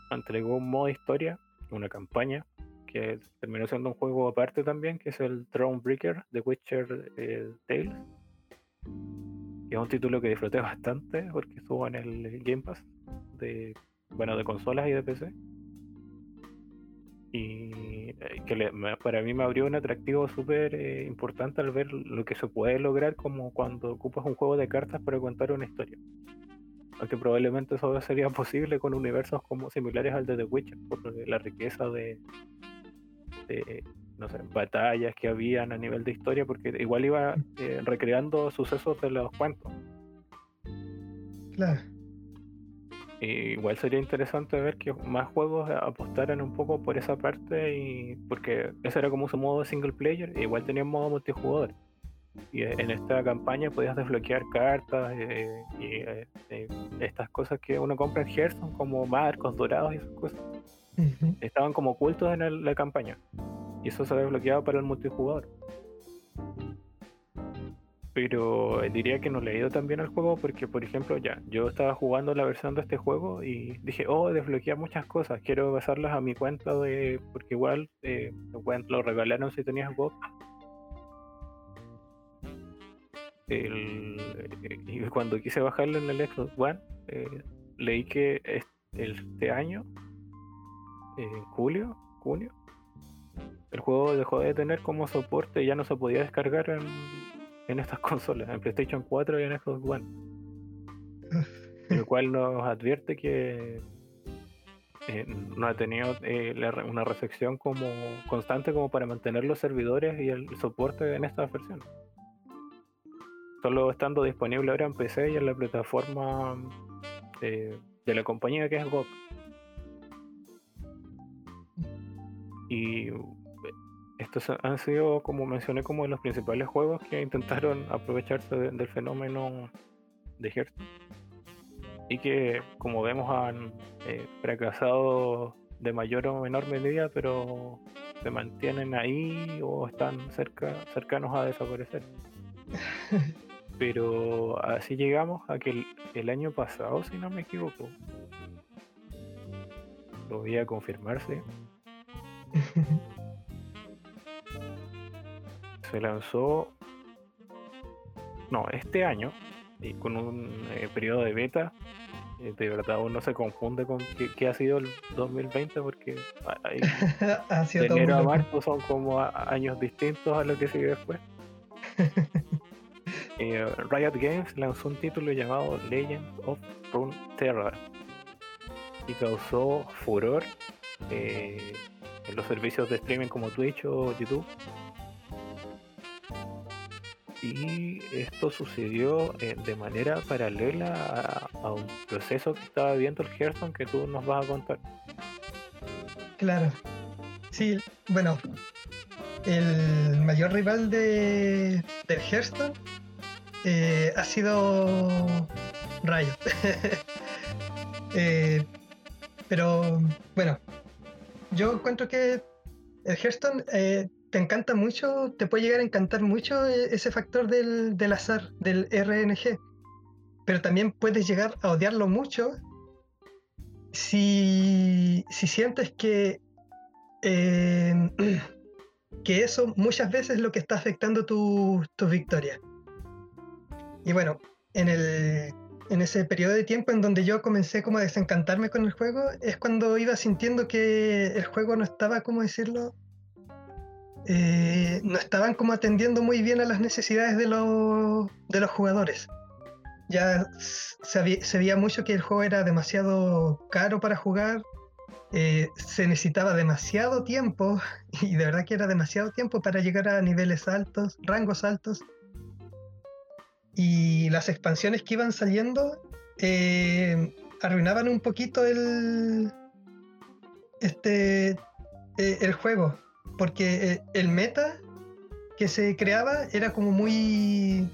entregó un modo historia, una campaña, que terminó siendo un juego aparte también, que es el Thronebreaker de Witcher Tales, que es un título que disfruté bastante porque estuvo en el Game Pass de bueno, de consolas y de PC. Y eh, que para mí me abrió un atractivo súper eh, importante al ver lo que se puede lograr como cuando ocupas un juego de cartas para contar una historia. Aunque probablemente eso sería posible con universos como similares al de The Witcher, por la riqueza de, no sé, batallas que habían a nivel de historia, porque igual iba eh, recreando sucesos de los cuentos. Claro igual sería interesante ver que más juegos apostaran un poco por esa parte y porque ese era como su modo single player, igual tenía modo multijugador. Y en esta campaña podías desbloquear cartas eh, y eh, eh, estas cosas que uno compra en Hearthstone como marcos dorados y esas cosas. Estaban como ocultos en la campaña. Y eso se desbloqueaba para el multijugador pero diría que no le he ido tan bien al juego porque, por ejemplo, ya, yo estaba jugando la versión de este juego y dije, oh, desbloqueé muchas cosas, quiero pasarlas a mi cuenta de, porque igual eh, lo regalaron si tenías bot. y cuando quise bajarlo en el Xbox One, eh, leí que este año, en julio, junio, el juego dejó de tener como soporte ya no se podía descargar en en estas consolas, en PlayStation 4 y en Xbox One. lo cual nos advierte que eh, no ha tenido eh, una recepción como constante como para mantener los servidores y el soporte en esta versión. Solo estando disponible ahora en PC y en la plataforma eh, de la compañía que es GOG. Y estos han sido, como mencioné, como los principales juegos que intentaron aprovecharse del fenómeno de Hearthstone y que, como vemos, han eh, fracasado de mayor o menor medida, pero se mantienen ahí o están cerca, cercanos a desaparecer. pero así llegamos a que el, año pasado, si no me equivoco, lo voy a confirmarse. se lanzó, no, este año, y con un eh, periodo de beta. Eh, de verdad uno se confunde con qué, ha sido el 2020 porque hay, de enero a marzo son como años distintos a lo que sigue después. Eh, Riot Games lanzó un título llamado Legend of Runeterra y causó furor en los servicios de streaming como Twitch o YouTube y esto sucedió eh, de manera paralela a, un proceso que estaba viendo el Hearthstone que tú nos vas a contar. Claro. Sí, bueno, el mayor rival de, del Hearthstone eh, ha sido Riot. Eh, pero bueno, yo encuentro que el Hearthstone te encanta mucho, te puede llegar a encantar mucho eh, ese factor del, azar, del RNG. Pero también puedes llegar a odiarlo mucho si, si sientes que eh, que eso muchas veces es lo que está afectando tu victorias. Y bueno, en, el, en ese periodo de tiempo en donde yo comencé como a desencantarme con el juego, es cuando iba sintiendo que el juego no estaba, ¿cómo decirlo? Eh, no estaban como atendiendo muy bien a las necesidades de los, de los jugadores. Ya se, veía mucho que el juego era demasiado caro para jugar, eh, se necesitaba demasiado tiempo, y de verdad que era demasiado tiempo para llegar a niveles altos, rangos altos. Y las expansiones que iban saliendo eh, arruinaban un poquito el, este, el juego, porque el meta que se creaba era como muy...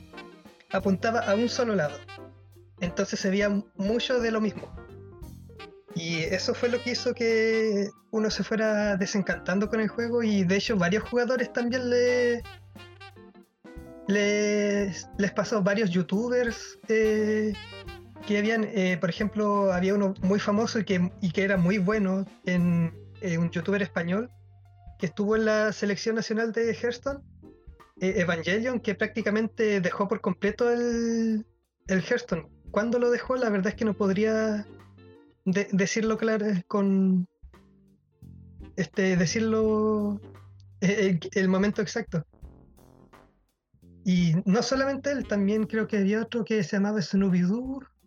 apuntaba a un solo lado. Entonces se veía mucho de lo mismo. Y eso fue lo que hizo que uno se fuera desencantando con el juego y de hecho varios jugadores también le, les, les pasó, varios youtubers eh, que habían, eh, por ejemplo, había uno muy famoso y que, y que era muy bueno, en, eh, un youtuber español que estuvo en la selección nacional de Hearthstone, Evangelion, que prácticamente dejó por completo el, el Hearthstone. ¿Cuándo lo dejó? La verdad es que no podría decirlo claro con este decirlo eh, el, momento exacto y no solamente él también creo que había otro que se llamaba Snoopy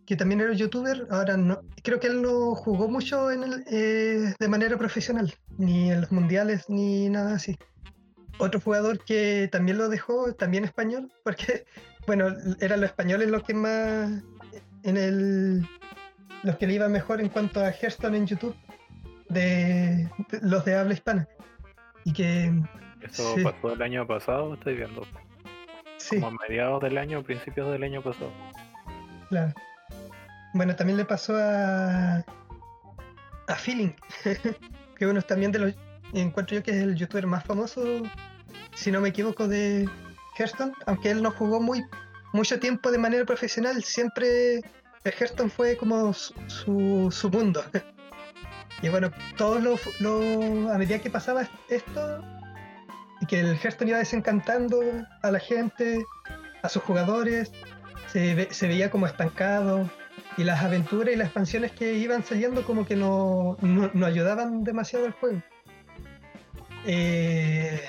que también era youtuber ahora no creo que él no jugó mucho en el, eh, de manera profesional ni en los mundiales ni nada así otro jugador que también lo dejó también español porque bueno eran los españoles los que más en el los que le iban mejor en cuanto a Hearthstone en YouTube de, los de habla hispana. Y que. Eso pasó el año pasado, estoy viendo. Sí. Como a mediados del año, principios del año pasado. Claro. Bueno, también le pasó a. a Feeling. que uno también de los. Encuentro yo que es el youtuber más famoso, si no me equivoco, de Hearthstone. Aunque él no jugó muy mucho tiempo de manera profesional, siempre el Hearthstone fue como su, su, mundo. y bueno, todos los, a medida que pasaba esto, y que el Hearthstone iba desencantando a la gente, a sus jugadores, se, se veía como estancado, y las aventuras y las expansiones que iban saliendo como que no, no, ayudaban demasiado al juego. Eh,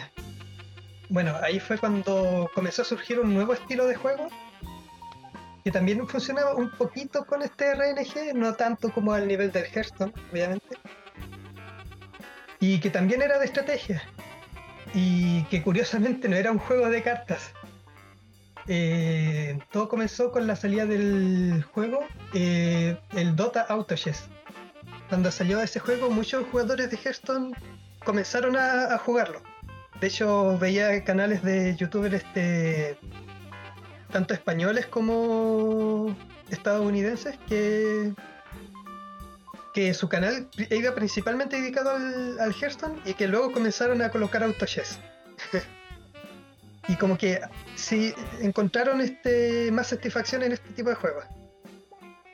bueno, ahí fue cuando comenzó a surgir un nuevo estilo de juego que también funcionaba un poquito con este RNG, no tanto como al nivel del Hearthstone, obviamente. Y que también era de estrategia. Y que curiosamente no era un juego de cartas. Eh, todo comenzó con la salida del juego, eh, el Dota Auto Chess. Cuando salió ese juego, muchos jugadores de Hearthstone comenzaron a, jugarlo. De hecho, veía canales de youtubers este, tanto españoles como estadounidenses que que su canal iba principalmente dedicado al, al Hearthstone y que luego comenzaron a colocar Auto Chess. y como que sí encontraron este más satisfacción en este tipo de juegos.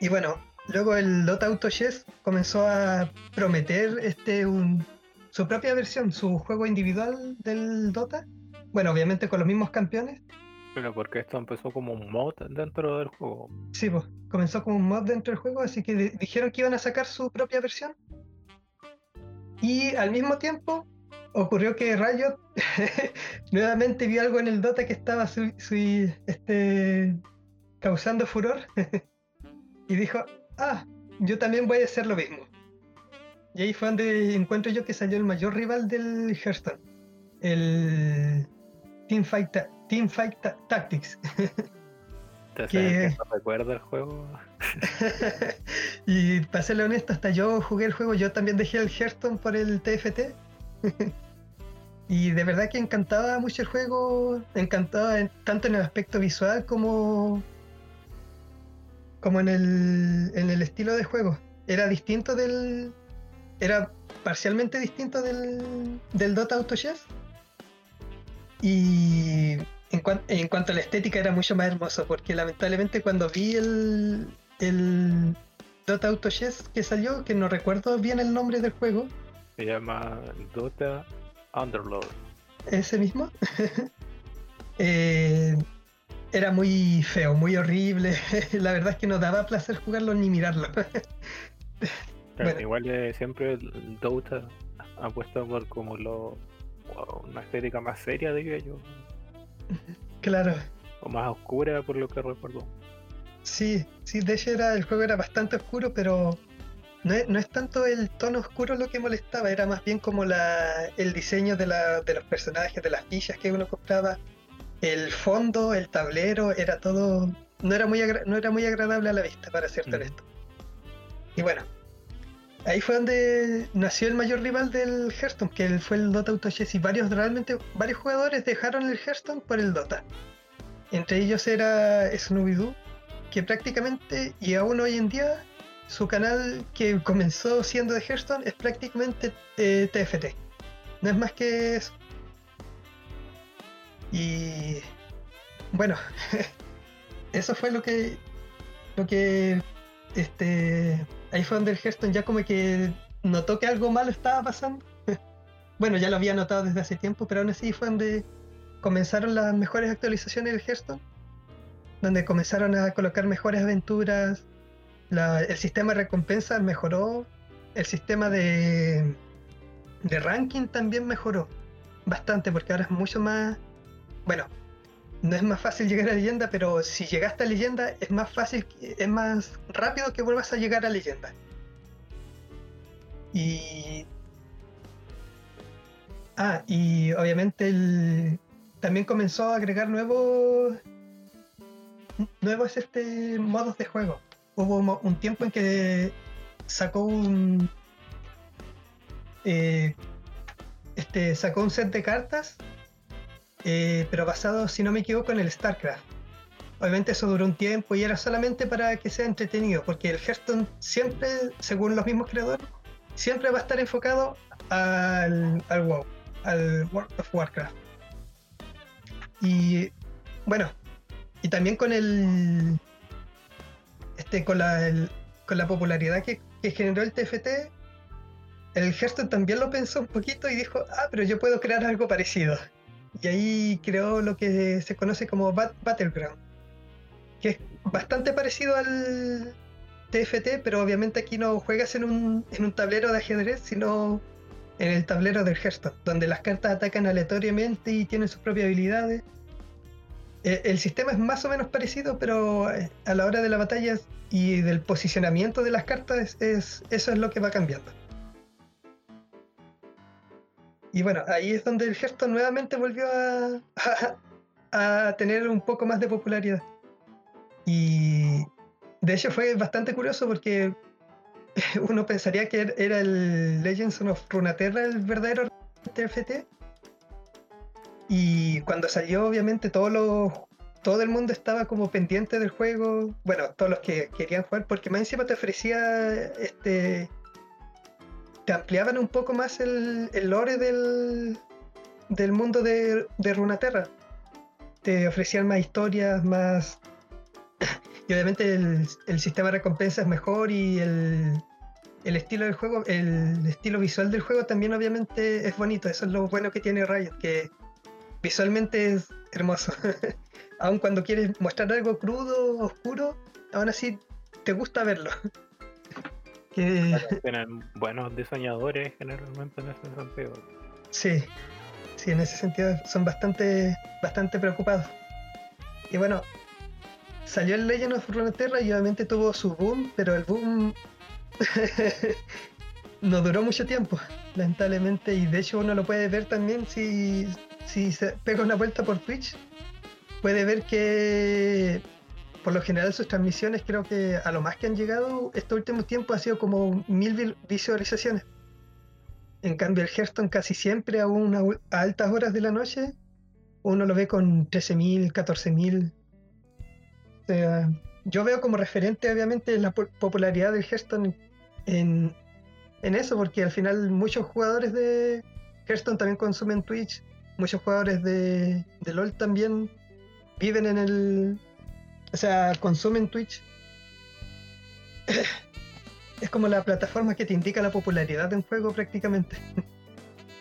Y bueno, luego el Dota Auto Chess comenzó a prometer este un, su propia versión, su juego individual del Dota. Bueno, obviamente con los mismos campeones, pero porque esto empezó como un mod dentro del juego. Sí, pues, comenzó como un mod dentro del juego, así que dijeron que iban a sacar su propia versión. Y al mismo tiempo ocurrió que Riot nuevamente vio algo en el Dota que estaba este, causando furor y dijo, ah, yo también voy a hacer lo mismo. Y ahí fue donde encuentro yo que salió el mayor rival del Hearthstone, el Teamfight Teamfight Tactics. ¿Te que... no recuerda el juego? y para serle honesto, hasta yo jugué el juego, yo también dejé el Hearthstone por el TFT. y de verdad que encantaba mucho el juego, encantaba tanto en el aspecto visual como, como en el, en el estilo de juego. Era distinto del. Era parcialmente distinto del, del Dota Auto Chess. Y en, cuanto a la estética era mucho más hermoso, porque lamentablemente cuando vi el, el Dota Auto Chess que salió, que no recuerdo bien el nombre del juego, Se llama Dota Underlord. Ese mismo. Eh, era muy feo, muy horrible. La verdad es que no daba placer jugarlo ni mirarlo. Bueno. Igual eh, siempre Dota ha puesto por como lo una estética más seria, diría yo. Claro. O más oscura, por lo que recuerdo. Sí, sí, de hecho era, el juego era bastante oscuro, pero no es, no es, tanto el tono oscuro lo que molestaba, era más bien como la, el diseño de, la, de los personajes, de las fichas que uno compraba. El fondo, el tablero, era todo. No era muy, no era muy agradable a la vista, para ser mm. honesto. Y bueno, ahí fue donde nació el mayor rival del Hearthstone, que fue el Dota Auto Chess. Y varios, realmente, varios jugadores dejaron el Hearthstone por el Dota. Entre ellos era Snoopy que prácticamente, y aún hoy en día, su canal que comenzó siendo de Hearthstone es prácticamente TFT. Eh, no es más que eso. Y bueno, eso fue lo que lo que este ahí fue donde el Hearthstone ya como que notó que algo malo estaba pasando. bueno, ya lo había notado desde hace tiempo, pero aún así fue donde comenzaron las mejores actualizaciones del Hearthstone, donde comenzaron a colocar mejores aventuras, el sistema de recompensas mejoró, el sistema de, de ranking también mejoró bastante, porque ahora es mucho más, bueno, no es más fácil llegar a leyenda, pero si llegaste a leyenda es más fácil, es más rápido que vuelvas a llegar a leyenda. Y... Ah, y obviamente el, también comenzó a agregar nuevos nuevos este modos de juego. Hubo un tiempo en que sacó un eh, este sacó un set de cartas eh, pero basado si no me equivoco en el StarCraft obviamente eso duró un tiempo y era solamente para que sea entretenido porque el Hearthstone siempre según los mismos creadores siempre va a estar enfocado al, al WoW al World of Warcraft y bueno, y también con el. Este, con la, con la popularidad que, generó el TFT, el Hearthstone también lo pensó un poquito y dijo, ah, pero yo puedo crear algo parecido. Y ahí creó lo que se conoce como Battleground, que es bastante parecido al TFT, pero obviamente aquí no juegas en un, en un tablero de ajedrez, sino en el tablero del Hearthstone, donde las cartas atacan aleatoriamente y tienen sus propias habilidades. Eh, el sistema es más o menos parecido, pero eh, a la hora de la batalla y del posicionamiento de las cartas, es, eso es lo que va cambiando. Y bueno, ahí es donde el Hearthstone nuevamente volvió a, a tener un poco más de popularidad. Y de hecho fue bastante curioso porque uno pensaría que era el Legends of Runeterra el verdadero TFT. Y cuando salió, obviamente, todo todo el mundo estaba como pendiente del juego. Bueno, todos los que querían jugar, porque más encima te ofrecía este. Te ampliaban un poco más el, lore del, del mundo de, de Runaterra. Te ofrecían más historias, más. y obviamente el, el sistema de recompensa es mejor y el, el estilo del juego, el estilo visual del juego también obviamente es bonito. Eso es lo bueno que tiene Riot, que visualmente es hermoso. aun cuando quieres mostrar algo crudo, oscuro, aún así te gusta verlo. Tienen buenos diseñadores generalmente en ese sentido. Sí, sí, en ese sentido son bastante, bastante preocupados. Y bueno, salió el Legend of Runeterra y obviamente tuvo su boom, pero el boom no duró mucho tiempo, lamentablemente, y de hecho uno lo puede ver también si, si se pega una vuelta por Twitch, puede ver que por lo general sus transmisiones creo que a lo más que han llegado estos últimos tiempos ha sido como mil visualizaciones. En cambio el Hearthstone casi siempre a, una, altas horas de la noche uno lo ve con 13.000, 14.000. O sea, yo veo como referente obviamente la popularidad del Hearthstone en, en eso, porque al final muchos jugadores de Hearthstone también consumen Twitch, muchos jugadores de, de LOL también viven en el. O sea, consumen Twitch. es como la plataforma que te indica la popularidad de un juego prácticamente.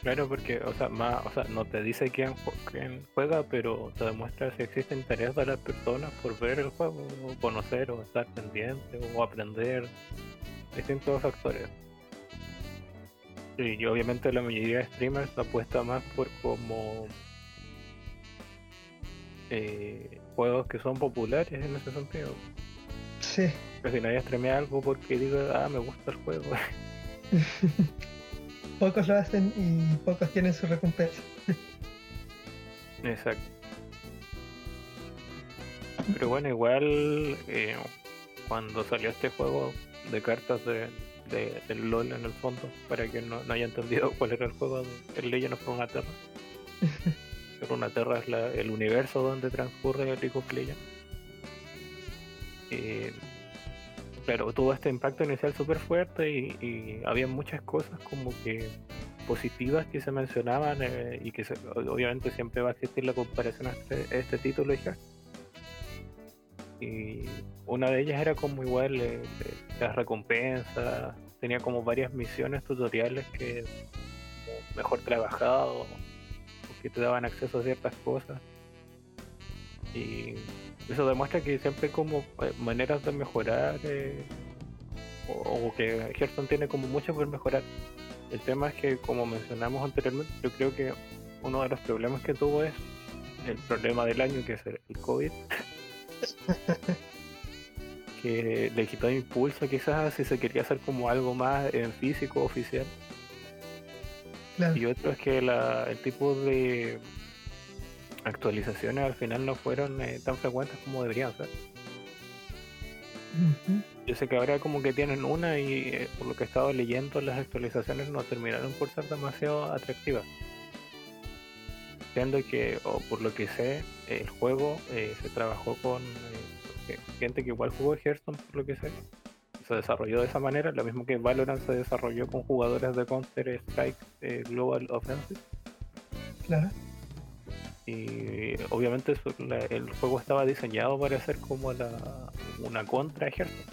Claro, porque, o sea, más, o sea, no te dice quién, quién, juega, pero te demuestra si existe interés de las personas por ver el juego, o conocer, o estar pendiente, o aprender distintos factores. Y obviamente la mayoría de streamers apuesta más por como eh, juegos que son populares en ese sentido. Sí. Pero si nadie streamea algo porque diga, ah, me gusta el juego. pocos lo hacen y pocos tienen su recompensa. Exacto. Pero bueno, igual eh, cuando salió este juego de cartas de, del LOL en el fondo, para quien no, haya entendido cuál era el juego de Legend of Runeterra. Runeterra es el universo donde transcurre el League of Legends. Eh, pero tuvo este impacto inicial súper fuerte y, había muchas cosas como que positivas que se mencionaban eh, y que obviamente siempre va a existir la comparación a este, título ya. Y una de ellas era como igual eh, las recompensas, tenía como varias misiones tutoriales que mejor trabajado, que te daban acceso a ciertas cosas. Y eso demuestra que siempre hay como eh, maneras de mejorar eh, o, que Hearthstone tiene como mucho por mejorar. El tema es que como mencionamos anteriormente, yo creo que uno de los problemas que tuvo es el problema del año que es el COVID. que le quitó impulso quizás si se quería hacer como algo más en físico oficial. Y otro es que el tipo de actualizaciones al final no fueron eh, tan frecuentes como deberían ser. Yo sé que ahora como que tienen una y eh, por lo que he estado leyendo las actualizaciones no terminaron por ser demasiado atractivas. Siendo que, o por lo que sé, el juego eh, se trabajó con gente que igual jugó Hearthstone, por lo que sé. Se desarrolló de esa manera, lo mismo que Valorant se desarrolló con jugadores de Counter Strike Global Offensive. Claro y obviamente el juego estaba diseñado para ser como la, una contra ejército.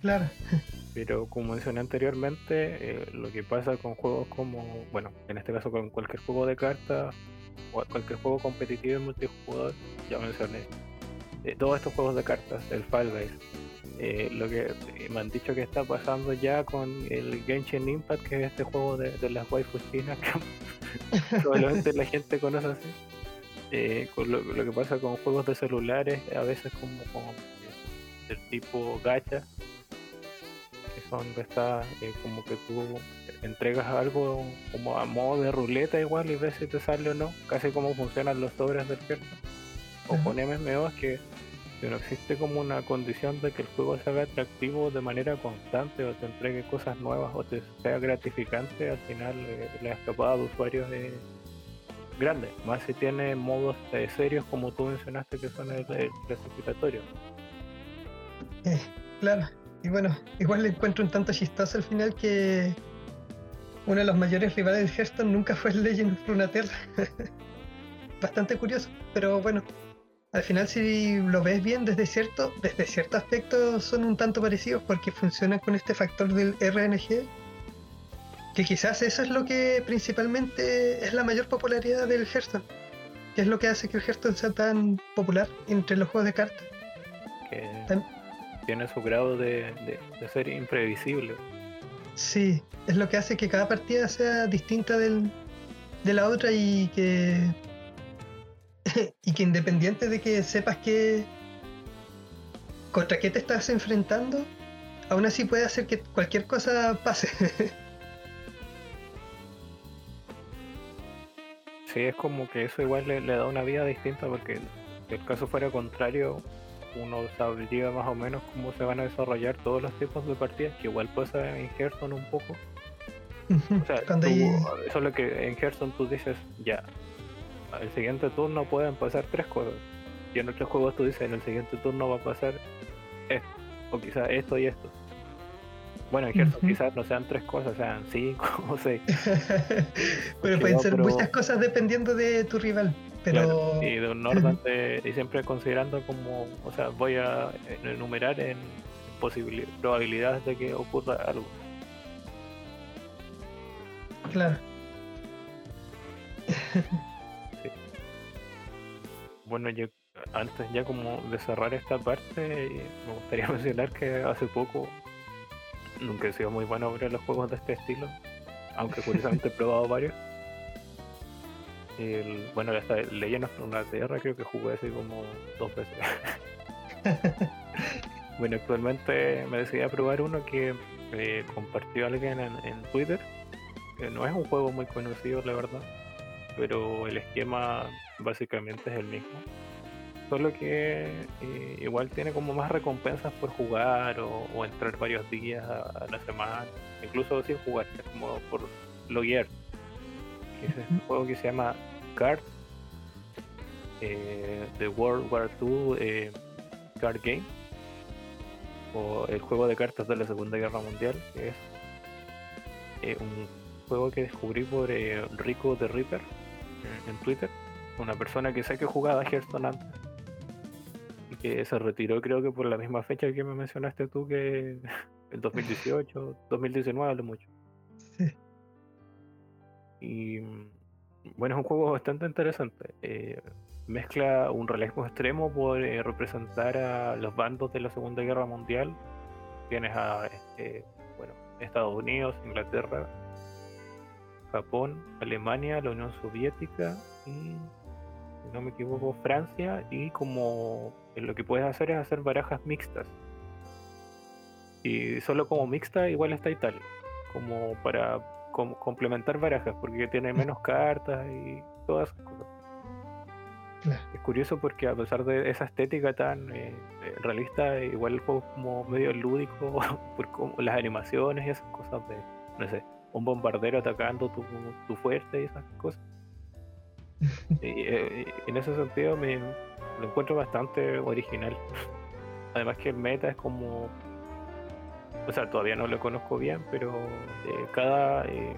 Claro. Pero como mencioné anteriormente, eh, lo que pasa con juegos como, bueno, en este caso con cualquier juego de cartas, cualquier juego competitivo y multijugador, ya mencioné, eh, todos estos juegos de cartas, el Fall Guys, eh, lo que me han dicho que está pasando ya con el Genshin Impact, que es este juego de, las waifus chinas probablemente la gente conoce así. Con lo, que pasa con juegos de celulares, a veces como del tipo gacha, que son que está eh, como que tú entregas algo como a modo de ruleta igual y ves si te sale o no, casi como funcionan los sobres del cierto. O con MMO es que si no existe como una condición de que el juego se haga atractivo de manera constante o te entregue cosas nuevas o te sea gratificante, al final eh, la escapada de usuarios es grande. Más si tiene modos eh, serios como tú mencionaste que son el, clasificatorio. Eh, claro, y bueno, igual le encuentro un tanto chistoso al final que uno de los mayores rivales de Hearthstone nunca fue el Legend of Runeterra. Bastante curioso, pero bueno, al final si lo ves bien desde cierto, desde cierto aspecto son un tanto parecidos porque funcionan con este factor del RNG que quizás eso es lo que principalmente es la mayor popularidad del Hearthstone que es lo que hace que el Hearthstone sea tan popular entre los juegos de cartas que tiene su grado de, ser imprevisible sí, es lo que hace que cada partida sea distinta del, de la otra y que y que independiente de que sepas que contra qué te estás enfrentando, aún así puede hacer que cualquier cosa pase. sí, es como que eso igual le, da una vida distinta porque si el caso fuera contrario, uno sabría más o menos cómo se van a desarrollar todos los tipos de partidas, que igual pasa en Hearthstone un poco. O sea, eso es lo que en Hearthstone tú dices, ya, el siguiente turno pueden pasar tres cosas. Y en otros juegos tú dices, en el siguiente turno va a pasar esto, o quizás esto y esto. Bueno, en uh quizás no sean tres cosas, sean cinco o seis. pero pueden ser muchas cosas dependiendo de tu rival. Pero... y de un orden y siempre considerando como, o sea, voy a enumerar en probabilidades de que ocurra algo. Claro. Bueno, yo antes ya como de cerrar esta parte, me gustaría mencionar que hace poco nunca he sido muy bueno ver los juegos de este estilo, aunque curiosamente he probado varios. El, bueno, esta Legend of una Tierra creo que jugué así como dos veces. bueno, actualmente me decidí a probar uno que eh, compartió alguien en, Twitter. Que no es un juego muy conocido, la verdad, pero el esquema básicamente es el mismo. Solo que eh, igual tiene como más recompensas por jugar o, entrar varios días a, la semana, incluso sin jugar, es como por loguear. Que es un juego que se llama Card, eh, The World War II eh, Card Game, o el juego de cartas de la Segunda Guerra Mundial, que es un juego que descubrí por Rico the Reaper en Twitter, una persona que sé que jugaba Hearthstone antes y que se retiró creo que por la misma fecha que me mencionaste tú, que el 2018, 2019 lo mucho. Sí. Y bueno, es un juego bastante interesante. Eh, mezcla un realismo extremo por eh, representar a los bandos de la Segunda Guerra Mundial. Tienes a este, bueno, Estados Unidos, Inglaterra, Japón, Alemania, la Unión Soviética y, si no me equivoco, Francia. Y como lo que puedes hacer es hacer barajas mixtas. Y solo como mixta igual está Italia, como para complementar barajas, porque tiene menos cartas y todas esas cosas. Es curioso porque a pesar de esa estética tan eh, eh, realista, igual el juego es como medio lúdico por como las animaciones y esas cosas de, no sé, un bombardero atacando tu, tu fuerte y esas cosas. Eh, y, en ese sentido me, lo encuentro bastante original. Además que el meta es como... O sea, todavía no lo conozco bien, pero eh, cada eh,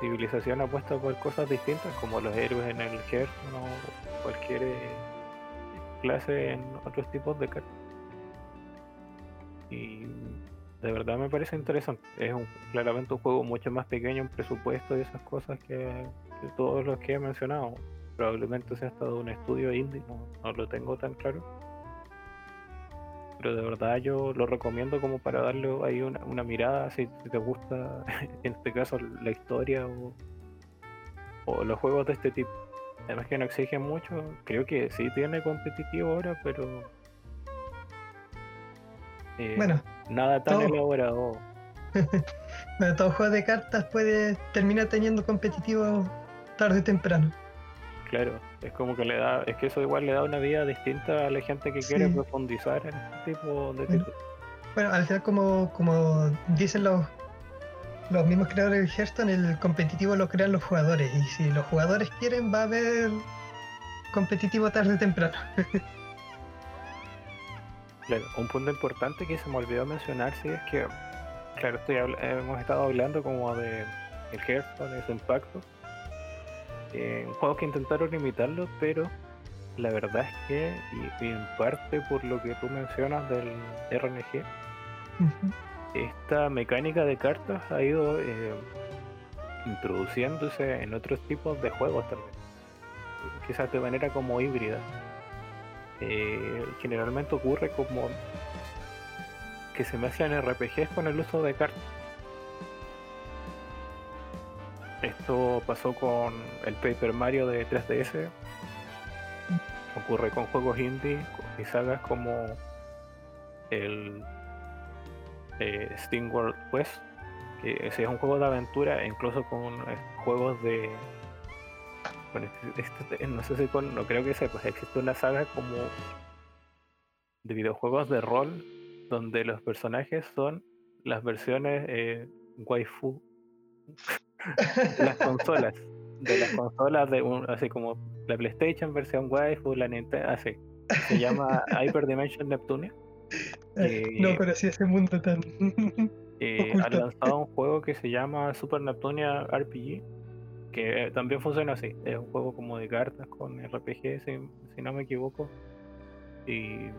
civilización apuesta por cosas distintas, como los héroes en el Hearthstone o cualquier eh, clase en otros tipos de cartas. Y de verdad me parece interesante. Es un, claramente un juego mucho más pequeño en presupuesto y esas cosas que todos los que he mencionado probablemente sea estado un estudio indie, no, lo tengo tan claro. Pero de verdad yo lo recomiendo como para darle ahí una, mirada, si, te gusta, en este caso, la historia o, los juegos de este tipo. Además que no exigen mucho, creo que sí tiene competitivo ahora, pero... Eh, bueno, nada tan elaborado. bueno, todo juego de cartas puede terminar teniendo competitivo tarde o temprano. Claro, es como que le da, es que eso igual le da una vida distinta a la gente que quiere profundizar en este tipo de títulos. Bueno, al final como, como dicen los, los mismos creadores de Hearthstone, el competitivo lo crean los jugadores y si los jugadores quieren va a haber competitivo tarde o temprano. claro, un punto importante que se me olvidó mencionar sí es que, claro, estoy, hemos estado hablando como de el Hearthstone, ese impacto eh, juegos que intentaron imitarlo, pero la verdad es que, y, en parte por lo que tú mencionas del RNG, esta mecánica de cartas ha ido eh, introduciéndose en otros tipos de juegos también, quizás de manera como híbrida. Eh, generalmente ocurre como que se mezclan RPGs con el uso de cartas. Esto pasó con el Paper Mario de 3DS. Ocurre con juegos indie y sagas como el eh, Steam World Quest, que es un juego de aventura, incluso con eh, juegos de. Bueno, este, este, no sé si con, no creo que sea, pues existe una saga como de videojuegos de rol donde los personajes son las versiones eh, waifu las consolas. De las consolas de un, así como la PlayStation versión waifu, la Nintendo, así. Se llama Hyperdimension Neptunia. Eh, no ese mundo tan. Eh, han lanzado un juego que se llama Super Neptunia RPG, que también funciona así. Es un juego como de cartas con RPG, si, no me equivoco. Y eh,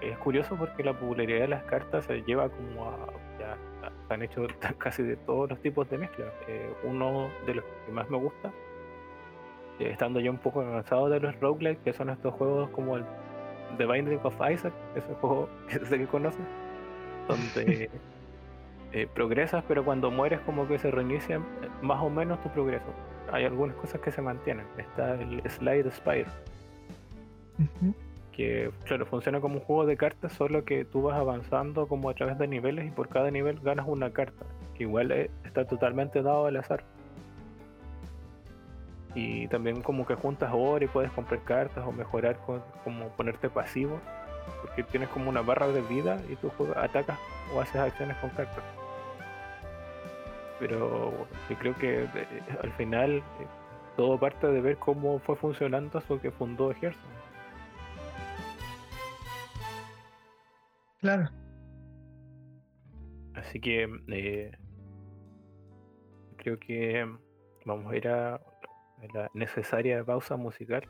es curioso porque la popularidad de las cartas se lleva como a. Han hecho casi de todos los tipos de mezcla. Eh, uno de los que más me gusta, eh, estando ya un poco avanzado de los roguelikes, que son estos juegos como el The Binding of Isaac, ese juego que sé que conoces, donde progresas, pero cuando mueres, como que se reinicia más o menos tu progreso. Hay algunas cosas que se mantienen. Está el Slide Spire que claro, funciona como un juego de cartas, solo que tú vas avanzando como a través de niveles y por cada nivel ganas una carta, que igual está totalmente dado al azar. Y también como que juntas oro y puedes comprar cartas o mejorar como ponerte pasivo, porque tienes como una barra de vida y tú juegas, atacas o haces acciones con cartas. Pero yo creo que eh, al final eh, todo parte de ver cómo fue funcionando eso que fundó Hearthstone Claro. Así que eh, creo que vamos a ir a, la necesaria pausa musical.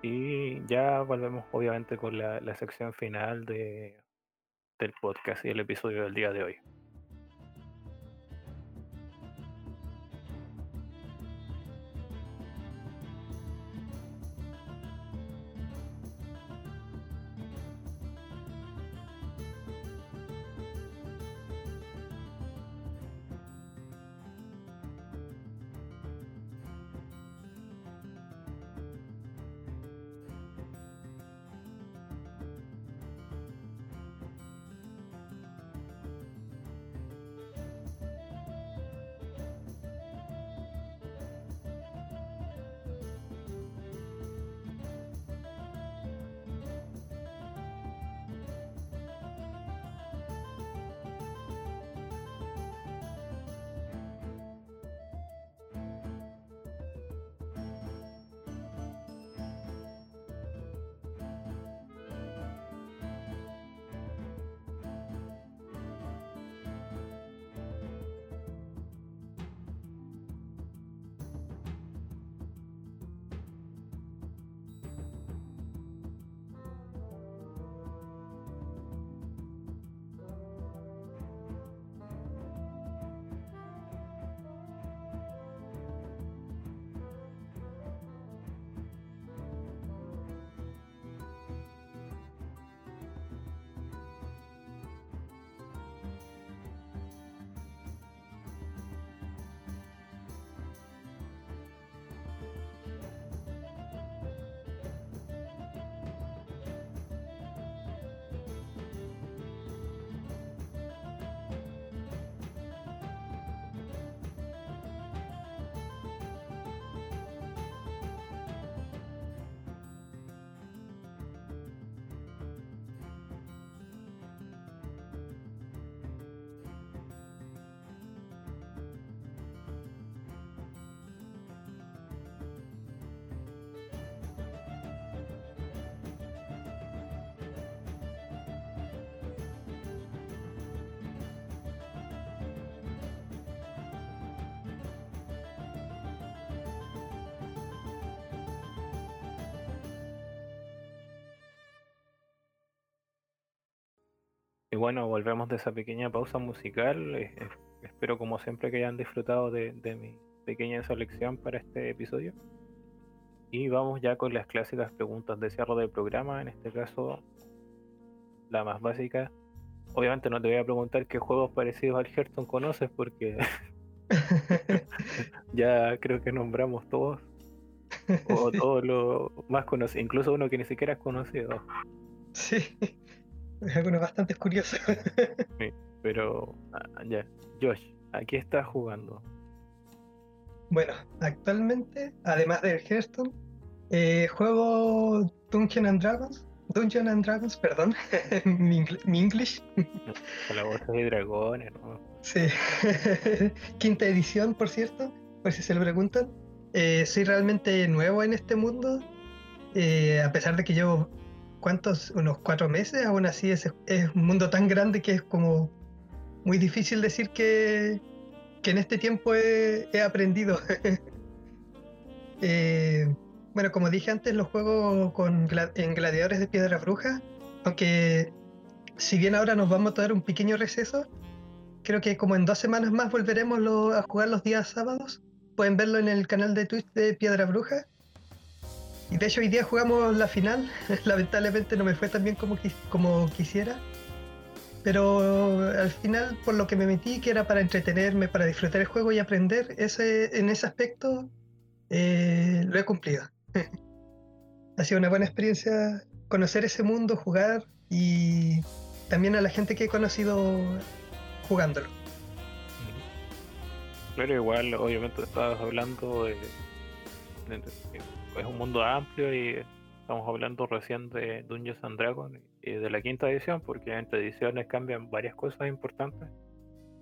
Y ya volvemos obviamente con la, la sección final de, del podcast y el episodio del día de hoy. Y bueno, volvemos de esa pequeña pausa musical. espero como siempre que hayan disfrutado de, mi pequeña selección para este episodio. Y vamos ya con las clásicas preguntas de cierre del programa. En este caso, la más básica. Obviamente no te voy a preguntar qué juegos parecidos al Hearthstone conoces porque ya creo que nombramos todos. O todos los más conocidos, incluso uno que ni siquiera es conocido. Sí. Es algo bastante curioso. sí, pero ah, ya. Josh, ¿a qué estás jugando? Bueno, actualmente, además del Hearthstone, eh, juego Dungeon and Dragons. Dungeon and Dragons, perdón, mi, English. la voz de dragones, ¿no? Sí. Quinta edición, por cierto, por si se lo preguntan. Eh, soy realmente nuevo en este mundo, eh, a pesar de que llevo ¿cuántos? Unos cuatro meses, aún así es, es un mundo tan grande que es como muy difícil decir que, que en este tiempo he, aprendido. Eh, bueno, como dije antes, lo juego con, en Gladiadores de Piedra Bruja, aunque si bien ahora nos vamos a dar un pequeño receso, creo que como en dos semanas más volveremos a jugar los días sábados. Pueden verlo en el canal de Twitch de Piedra Bruja. Y de hecho hoy día jugamos la final. Lamentablemente no me fue tan bien como, como quisiera. Pero al final, por lo que me metí, que era para entretenerme, para disfrutar el juego y aprender, ese, en ese aspecto eh, lo he cumplido. ha sido una buena experiencia conocer ese mundo, jugar y también a la gente que he conocido jugándolo. Pero igual, obviamente, estabas hablando de, es un mundo amplio y estamos hablando recién de Dungeons and Dragons y de la quinta edición, porque entre ediciones cambian varias cosas importantes.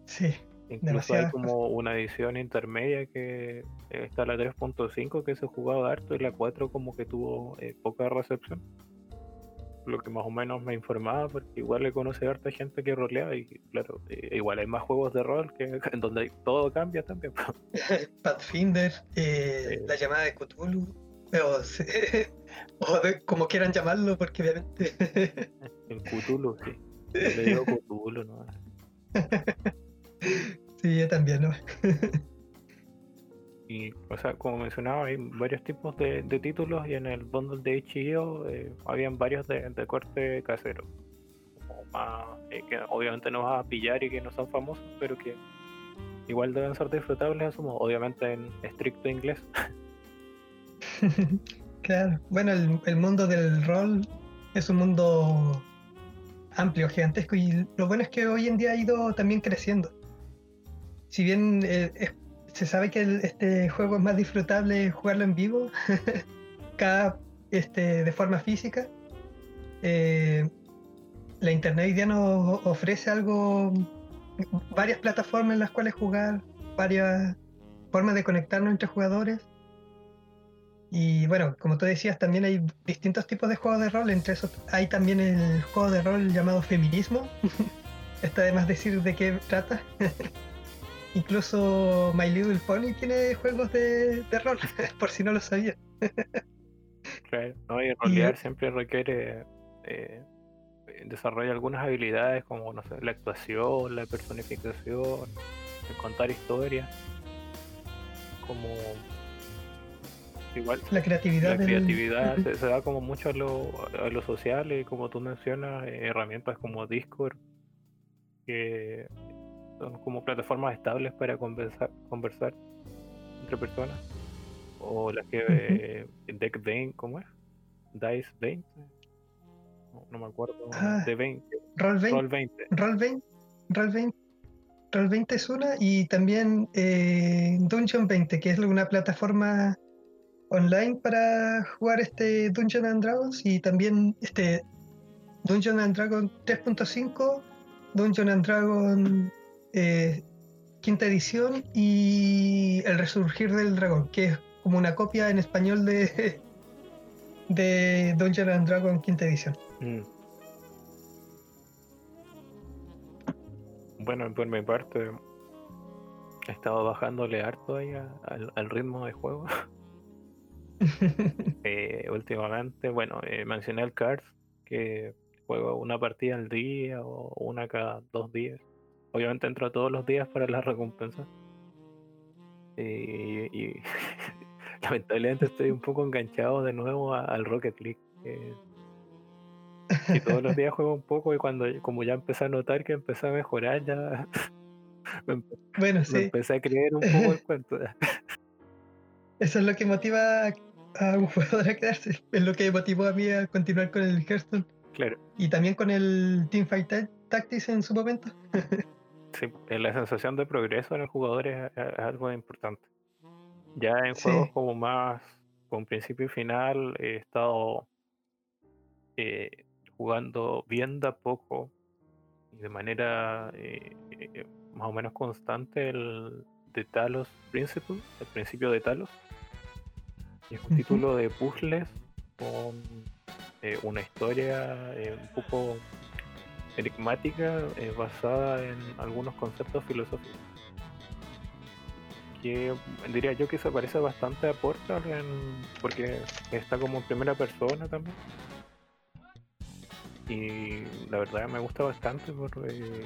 Sí. Incluso hay como una edición intermedia que está la 3.5 que se ha jugado harto y la 4 como que tuvo eh, poca recepción lo que más o menos me informaba, porque igual le conoce a harta gente que rolea y claro, eh, igual hay más juegos de rol que en donde todo cambia también. Pathfinder, eh, la llamada de Cthulhu, o, o como quieran llamarlo, porque obviamente... El Cthulhu, sí. le digo Cthulhu, ¿no? sí, yo también, ¿no? Y, o sea, como mencionaba, hay varios tipos de, títulos y en el bundle de HIO eh, habían varios de, corte casero. Eh, que obviamente no vas a pillar y que no son famosos, pero que igual deben ser disfrutables, obviamente en estricto inglés. claro, bueno, el, mundo del rol es un mundo amplio, gigantesco, y lo bueno es que hoy en día ha ido también creciendo. Si bien eh, se sabe que este juego es más disfrutable jugarlo en vivo, cada este, de forma física. Eh, la internet hoy nos ofrece algo, varias plataformas en las cuales jugar, varias formas de conectarnos entre jugadores. Y bueno, como tú decías, también hay distintos tipos de juegos de rol. Entre esos hay también el juego de rol llamado feminismo. Está de más decir de qué trata. Incluso My Little Pony tiene juegos de, rol, por si no lo sabía. claro, no, y rolear siempre requiere eh, desarrollar algunas habilidades como no sé, la actuación, la personificación, el contar historias, como igual la creatividad, la creatividad se, da como mucho a lo, a lo social y como tú mencionas, eh, herramientas como Discord que son como plataformas estables para conversar, conversar entre personas. O las que eh, Deck 20, ¿cómo es? Dice 20. No, me acuerdo. Ah, de 20. Roll 20. Roll 20. Roll 20. Roll 20. Roll 20 es una y también eh, Dungeon 20, que es una plataforma online para jugar este Dungeon and Dragons y también este Dungeon and Dragons 3.5, Dungeon and Dragons eh, quinta edición y El Resurgir del Dragón, que es como una copia en español de, de Dungeon and Dragon quinta edición. Mm. Bueno, por mi parte, he estado bajándole harto ahí al, ritmo de juego. Eh, últimamente, bueno, eh, mencioné el Cards, que juego una partida al día o una cada dos días. Obviamente entro todos los días para la recompensa. Y, lamentablemente estoy un poco enganchado de nuevo al Rocket League. y todos los días juego un poco y cuando como ya empecé a notar que empecé a mejorar ya me, bueno, empecé a creer un poco el cuento. Eso es lo que motiva a un jugador a quedarse. Es lo que motivó a mí a continuar con el Hearthstone. Claro. Y también con el Teamfight Tactics en su momento. Sí, eh, la sensación de progreso en el jugador es, algo importante. Ya en juegos como más con principio y final he estado eh, jugando bien de a poco y de manera eh, más o menos constante el de Talos Principle, el principio de Talos. Es un título de puzzles con una historia un poco enigmática eh, basada en algunos conceptos filosóficos que diría yo que se parece bastante a Portal porque está como en primera persona también. Y la verdad me gusta bastante porque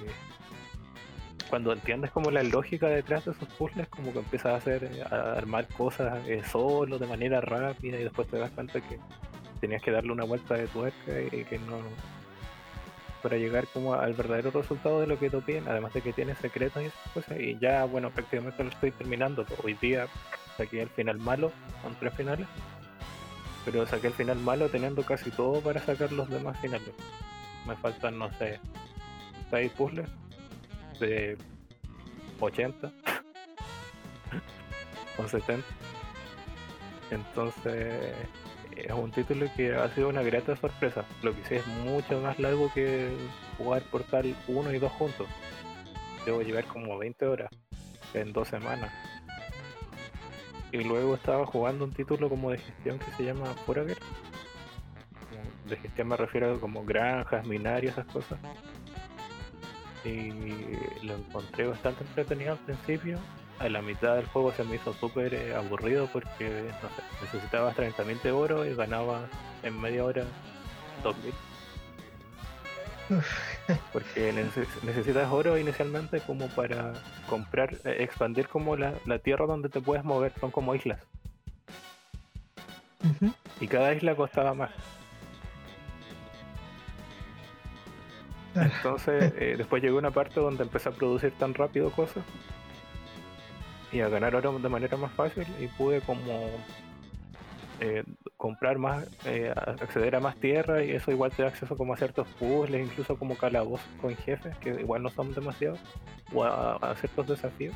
cuando entiendes como la lógica detrás de esos puzzles, como que empiezas a hacer, a armar cosas eh, solo de manera rápida y después te das cuenta que tenías que darle una vuelta de tuerca y que no para llegar como al verdadero resultado de lo que te además de que tiene secretos y esas cosas, y ya bueno prácticamente lo estoy terminando, hoy día saqué el final malo, son tres finales, pero saqué el final malo teniendo casi todo para sacar los demás finales. Me faltan, no sé, seis puzzles de 80 o 70. Entonces es un título que ha sido una grata sorpresa. Lo que sí es mucho más largo que jugar Portal 1 y 2 juntos. Debo llevar como 20 horas en dos semanas. Y luego estaba jugando un título como de gestión que se llama Forager. De gestión me refiero a como granjas, minarios, esas cosas. Y lo encontré bastante entretenido al principio a la mitad del juego se me hizo súper eh, aburrido porque no sé, necesitaba 30.000 de oro y ganaba en media hora 2.000. Porque necesitas oro inicialmente como para comprar, eh, expandir como la, tierra donde te puedes mover, son como islas. Y cada isla costaba más. Entonces, eh, después llegó una parte donde empecé a producir tan rápido cosas y a ganar oro de manera más fácil y pude como eh, comprar más, eh, acceder a más tierra y eso igual te da acceso como a ciertos puzzles, incluso como calabozos con jefes que igual no son demasiados, o a, ciertos desafíos.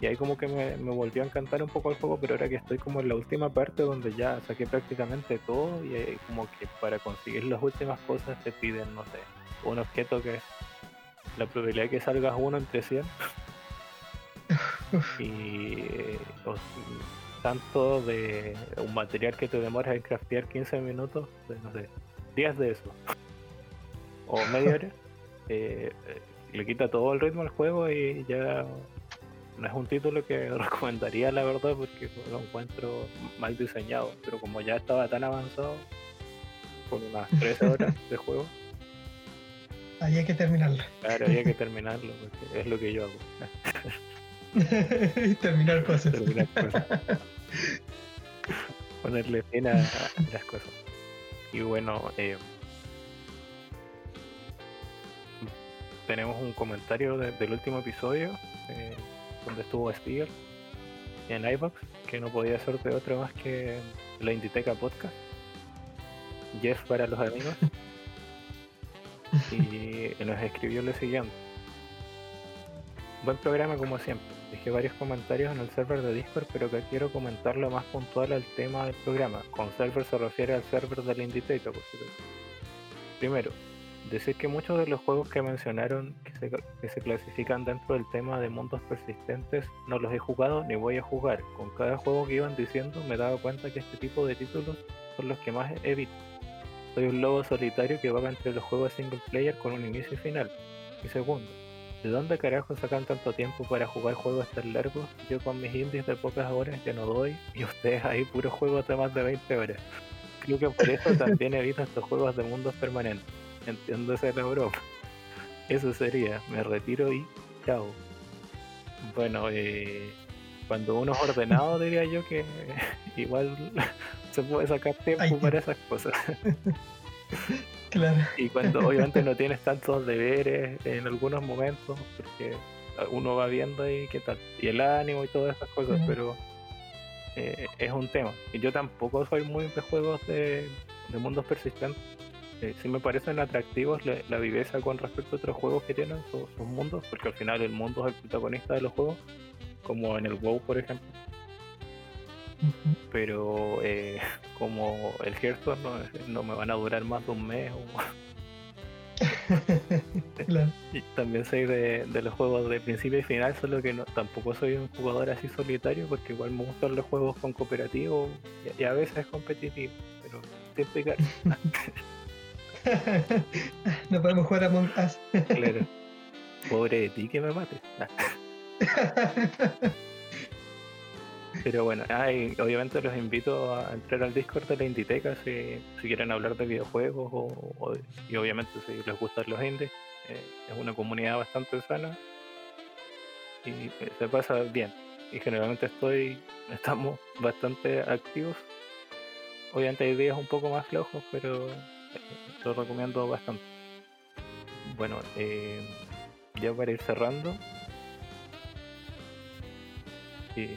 Y ahí como que me, me, volvió a encantar un poco el juego, pero ahora que estoy como en la última parte donde ya saqué prácticamente todo y como que para conseguir las últimas cosas te piden, no sé, un objeto que la probabilidad de que salgas uno entre 100 y tanto de un material que te demoras en craftear 15 minutos, no sé, días de eso, o media hora, eh, le quita todo el ritmo al juego y ya no es un título que recomendaría la verdad porque lo encuentro mal diseñado, pero como ya estaba tan avanzado, con unas 13 horas de juego. Había que terminarlo. Claro, había que terminarlo, porque es lo que yo hago. Terminar cosas. Ponerle pena a las cosas. Y bueno, eh, tenemos un comentario del último episodio eh, donde estuvo Spiegel en iBox que no podía ser de otro más que la Inditeca Podcast. Jeff para los amigos. Y nos escribió lo siguiente. Buen programa como siempre. Dejé varios comentarios en el server de Discord, pero que quiero comentarlo más puntual al tema del programa. Con server se refiere al server del Inditeca, por Primero, decir que muchos de los juegos que mencionaron que se, que se, clasifican dentro del tema de mundos persistentes no los he jugado ni voy a jugar. Con cada juego que iban diciendo me daba cuenta que este tipo de títulos son los que más evito. Soy un lobo solitario que va entre los juegos single player con un inicio y final. Y segundo, ¿De dónde carajo sacan tanto tiempo para jugar juegos tan largos? Yo con mis indies de pocas horas ya no doy y ustedes ahí puros juegos de más de 20 horas. Creo que por eso también he visto estos juegos de mundos permanentes. Entiendo esa la broma. Eso sería, me retiro y chao. Bueno, eh, cuando uno es ordenado diría yo que igual se puede sacar tiempo para esas cosas. Y cuando obviamente no tienes tantos deberes en algunos momentos, porque uno va viendo ahí qué tal, y el ánimo y todas esas cosas, pero eh, es un tema. Y yo tampoco soy muy de juegos de, mundos persistentes. Eh, sí me parecen atractivos la, viveza con respecto a otros juegos que tienen sus, mundos, porque al final el mundo es el protagonista de los juegos, como en el WoW, por ejemplo. Pero eh, como el Hearthstone no, me van a durar más de un mes. y también soy de, los juegos de principio y final, solo que no, tampoco soy un jugador así solitario porque igual me gustan los juegos con cooperativo y, a veces competitivo, pero siempre no podemos jugar a Us. claro. Pobre de ti que me mates. Pero bueno, ah, obviamente los invito a entrar al Discord de la Inditeca si, si quieren hablar de videojuegos o, y obviamente si les gustan los indies. Eh, es una comunidad bastante sana y eh, se pasa bien. Y generalmente estoy, estamos bastante activos. Obviamente hay días un poco más flojos, pero eh, recomiendo bastante. Bueno, eh, ya para ir cerrando. Y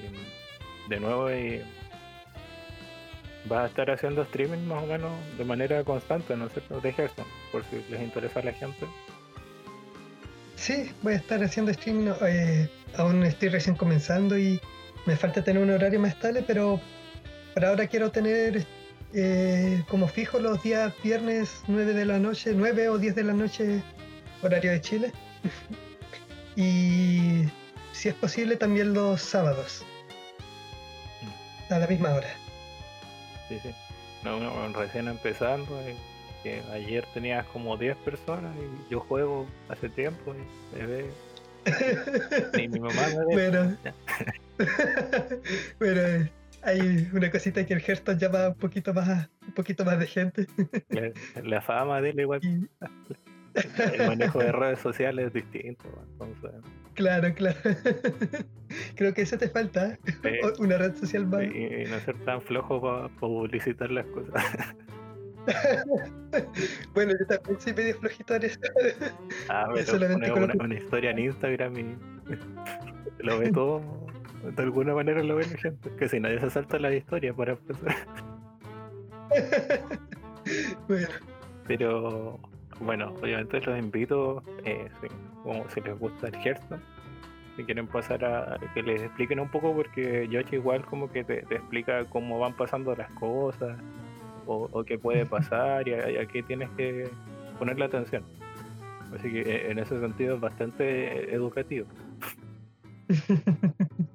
de nuevo eh, vas a estar haciendo streaming más o menos de manera constante, ¿no es cierto? De Hearthstone, por si les interesa a la gente. Sí, voy a estar haciendo stream. no, eh, aún estoy recién comenzando y me falta tener un horario más estable, pero por ahora quiero tener eh, como fijo los días viernes 9 de la noche, 9 o 10 de la noche, horario de Chile. y si es posible también los sábados, a la misma hora. Sí, sí. No, no, recién empezando. eh, que ayer tenías como 10 personas y yo juego hace tiempo y me ve. Ni mi mamá me ve. Bueno, bueno, hay una cosita que el Hearthstone llama un poquito más, un poquito más de gente. La, la fama de él igual. Y- El manejo de redes sociales es distinto. Entonces, Claro, claro. Creo que eso te falta. eh, Una red social más. y, no ser tan flojo para publicitar las cosas. Bueno, yo también soy medio flojito en eso. Ah, pero solamente una historia en Instagram y lo ve todo. De alguna manera lo ve la gente. Que si nadie se salta la historia para empezar. Bueno, Pero bueno, obviamente los invito, eh, si, como si les gusta el Hearthstone, si quieren pasar a que les expliquen un poco, porque Yoshi igual como que te, te explica cómo van pasando las cosas, o, o qué puede pasar, y a, qué tienes que ponerle atención. Así que eh, en ese sentido es bastante eh, educativo.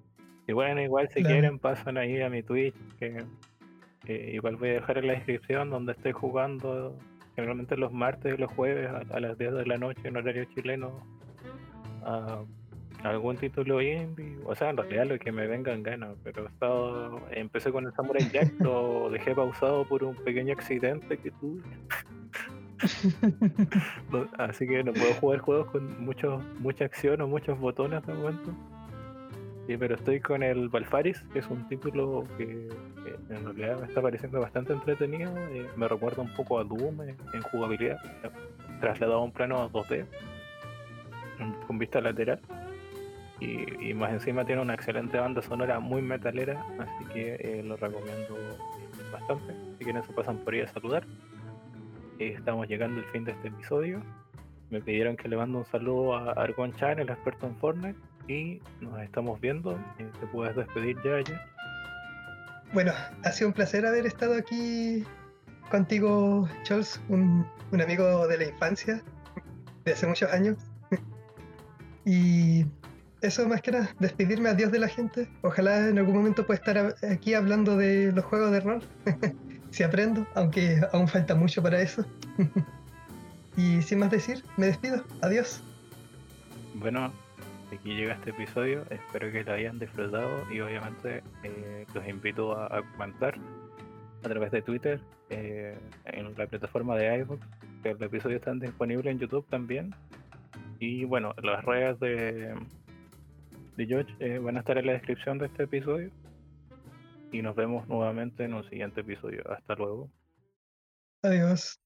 Y bueno, igual si Claro. quieren pasan ahí a mi Twitch, que eh, igual voy a dejar en la descripción donde estoy jugando generalmente los martes y los jueves a, a las 10 de la noche en horario chileno a, a algún título indie, o sea, en realidad lo que me venga en gana, pero he estado, empecé con el Samurai Jack, lo dejé pausado por un pequeño accidente que tuve. Así que no puedo jugar juegos con muchos, mucha acción o muchos botones de momento. Sí, pero estoy con el Valfaris, que es un título que, en realidad me está pareciendo bastante entretenido. eh, me recuerda un poco a Doom en, jugabilidad, eh, trasladado a un plano 2D mm, con vista lateral. Y, más encima tiene una excelente banda sonora muy metalera, así que eh, lo recomiendo bastante. Si quieren se pasan por ahí a saludar. Estamos llegando al fin de este episodio. Me pidieron que le mando un saludo a Argon Chan, el experto en Fortnite. Y nos estamos viendo. Eh, te puedes despedir ya, ya. bueno, ha sido un placer haber estado aquí contigo, Charles, un, un amigo de la infancia, de hace muchos años. Y eso más que nada, despedirme adiós de la gente. Ojalá en algún momento pueda estar aquí hablando de los juegos de rol. si aprendo, aunque aún falta mucho para eso. y sin más decir, me despido. Adiós. Bueno, aquí llega este episodio. Espero que lo hayan disfrutado. Y obviamente eh, los invito a, comentar a través de Twitter, eh, en la plataforma de iVoox. El episodio está disponible en YouTube también. Y bueno, las redes de, de George eh, van a estar en la descripción de este episodio. Y nos vemos nuevamente en un siguiente episodio. Hasta luego. Adiós.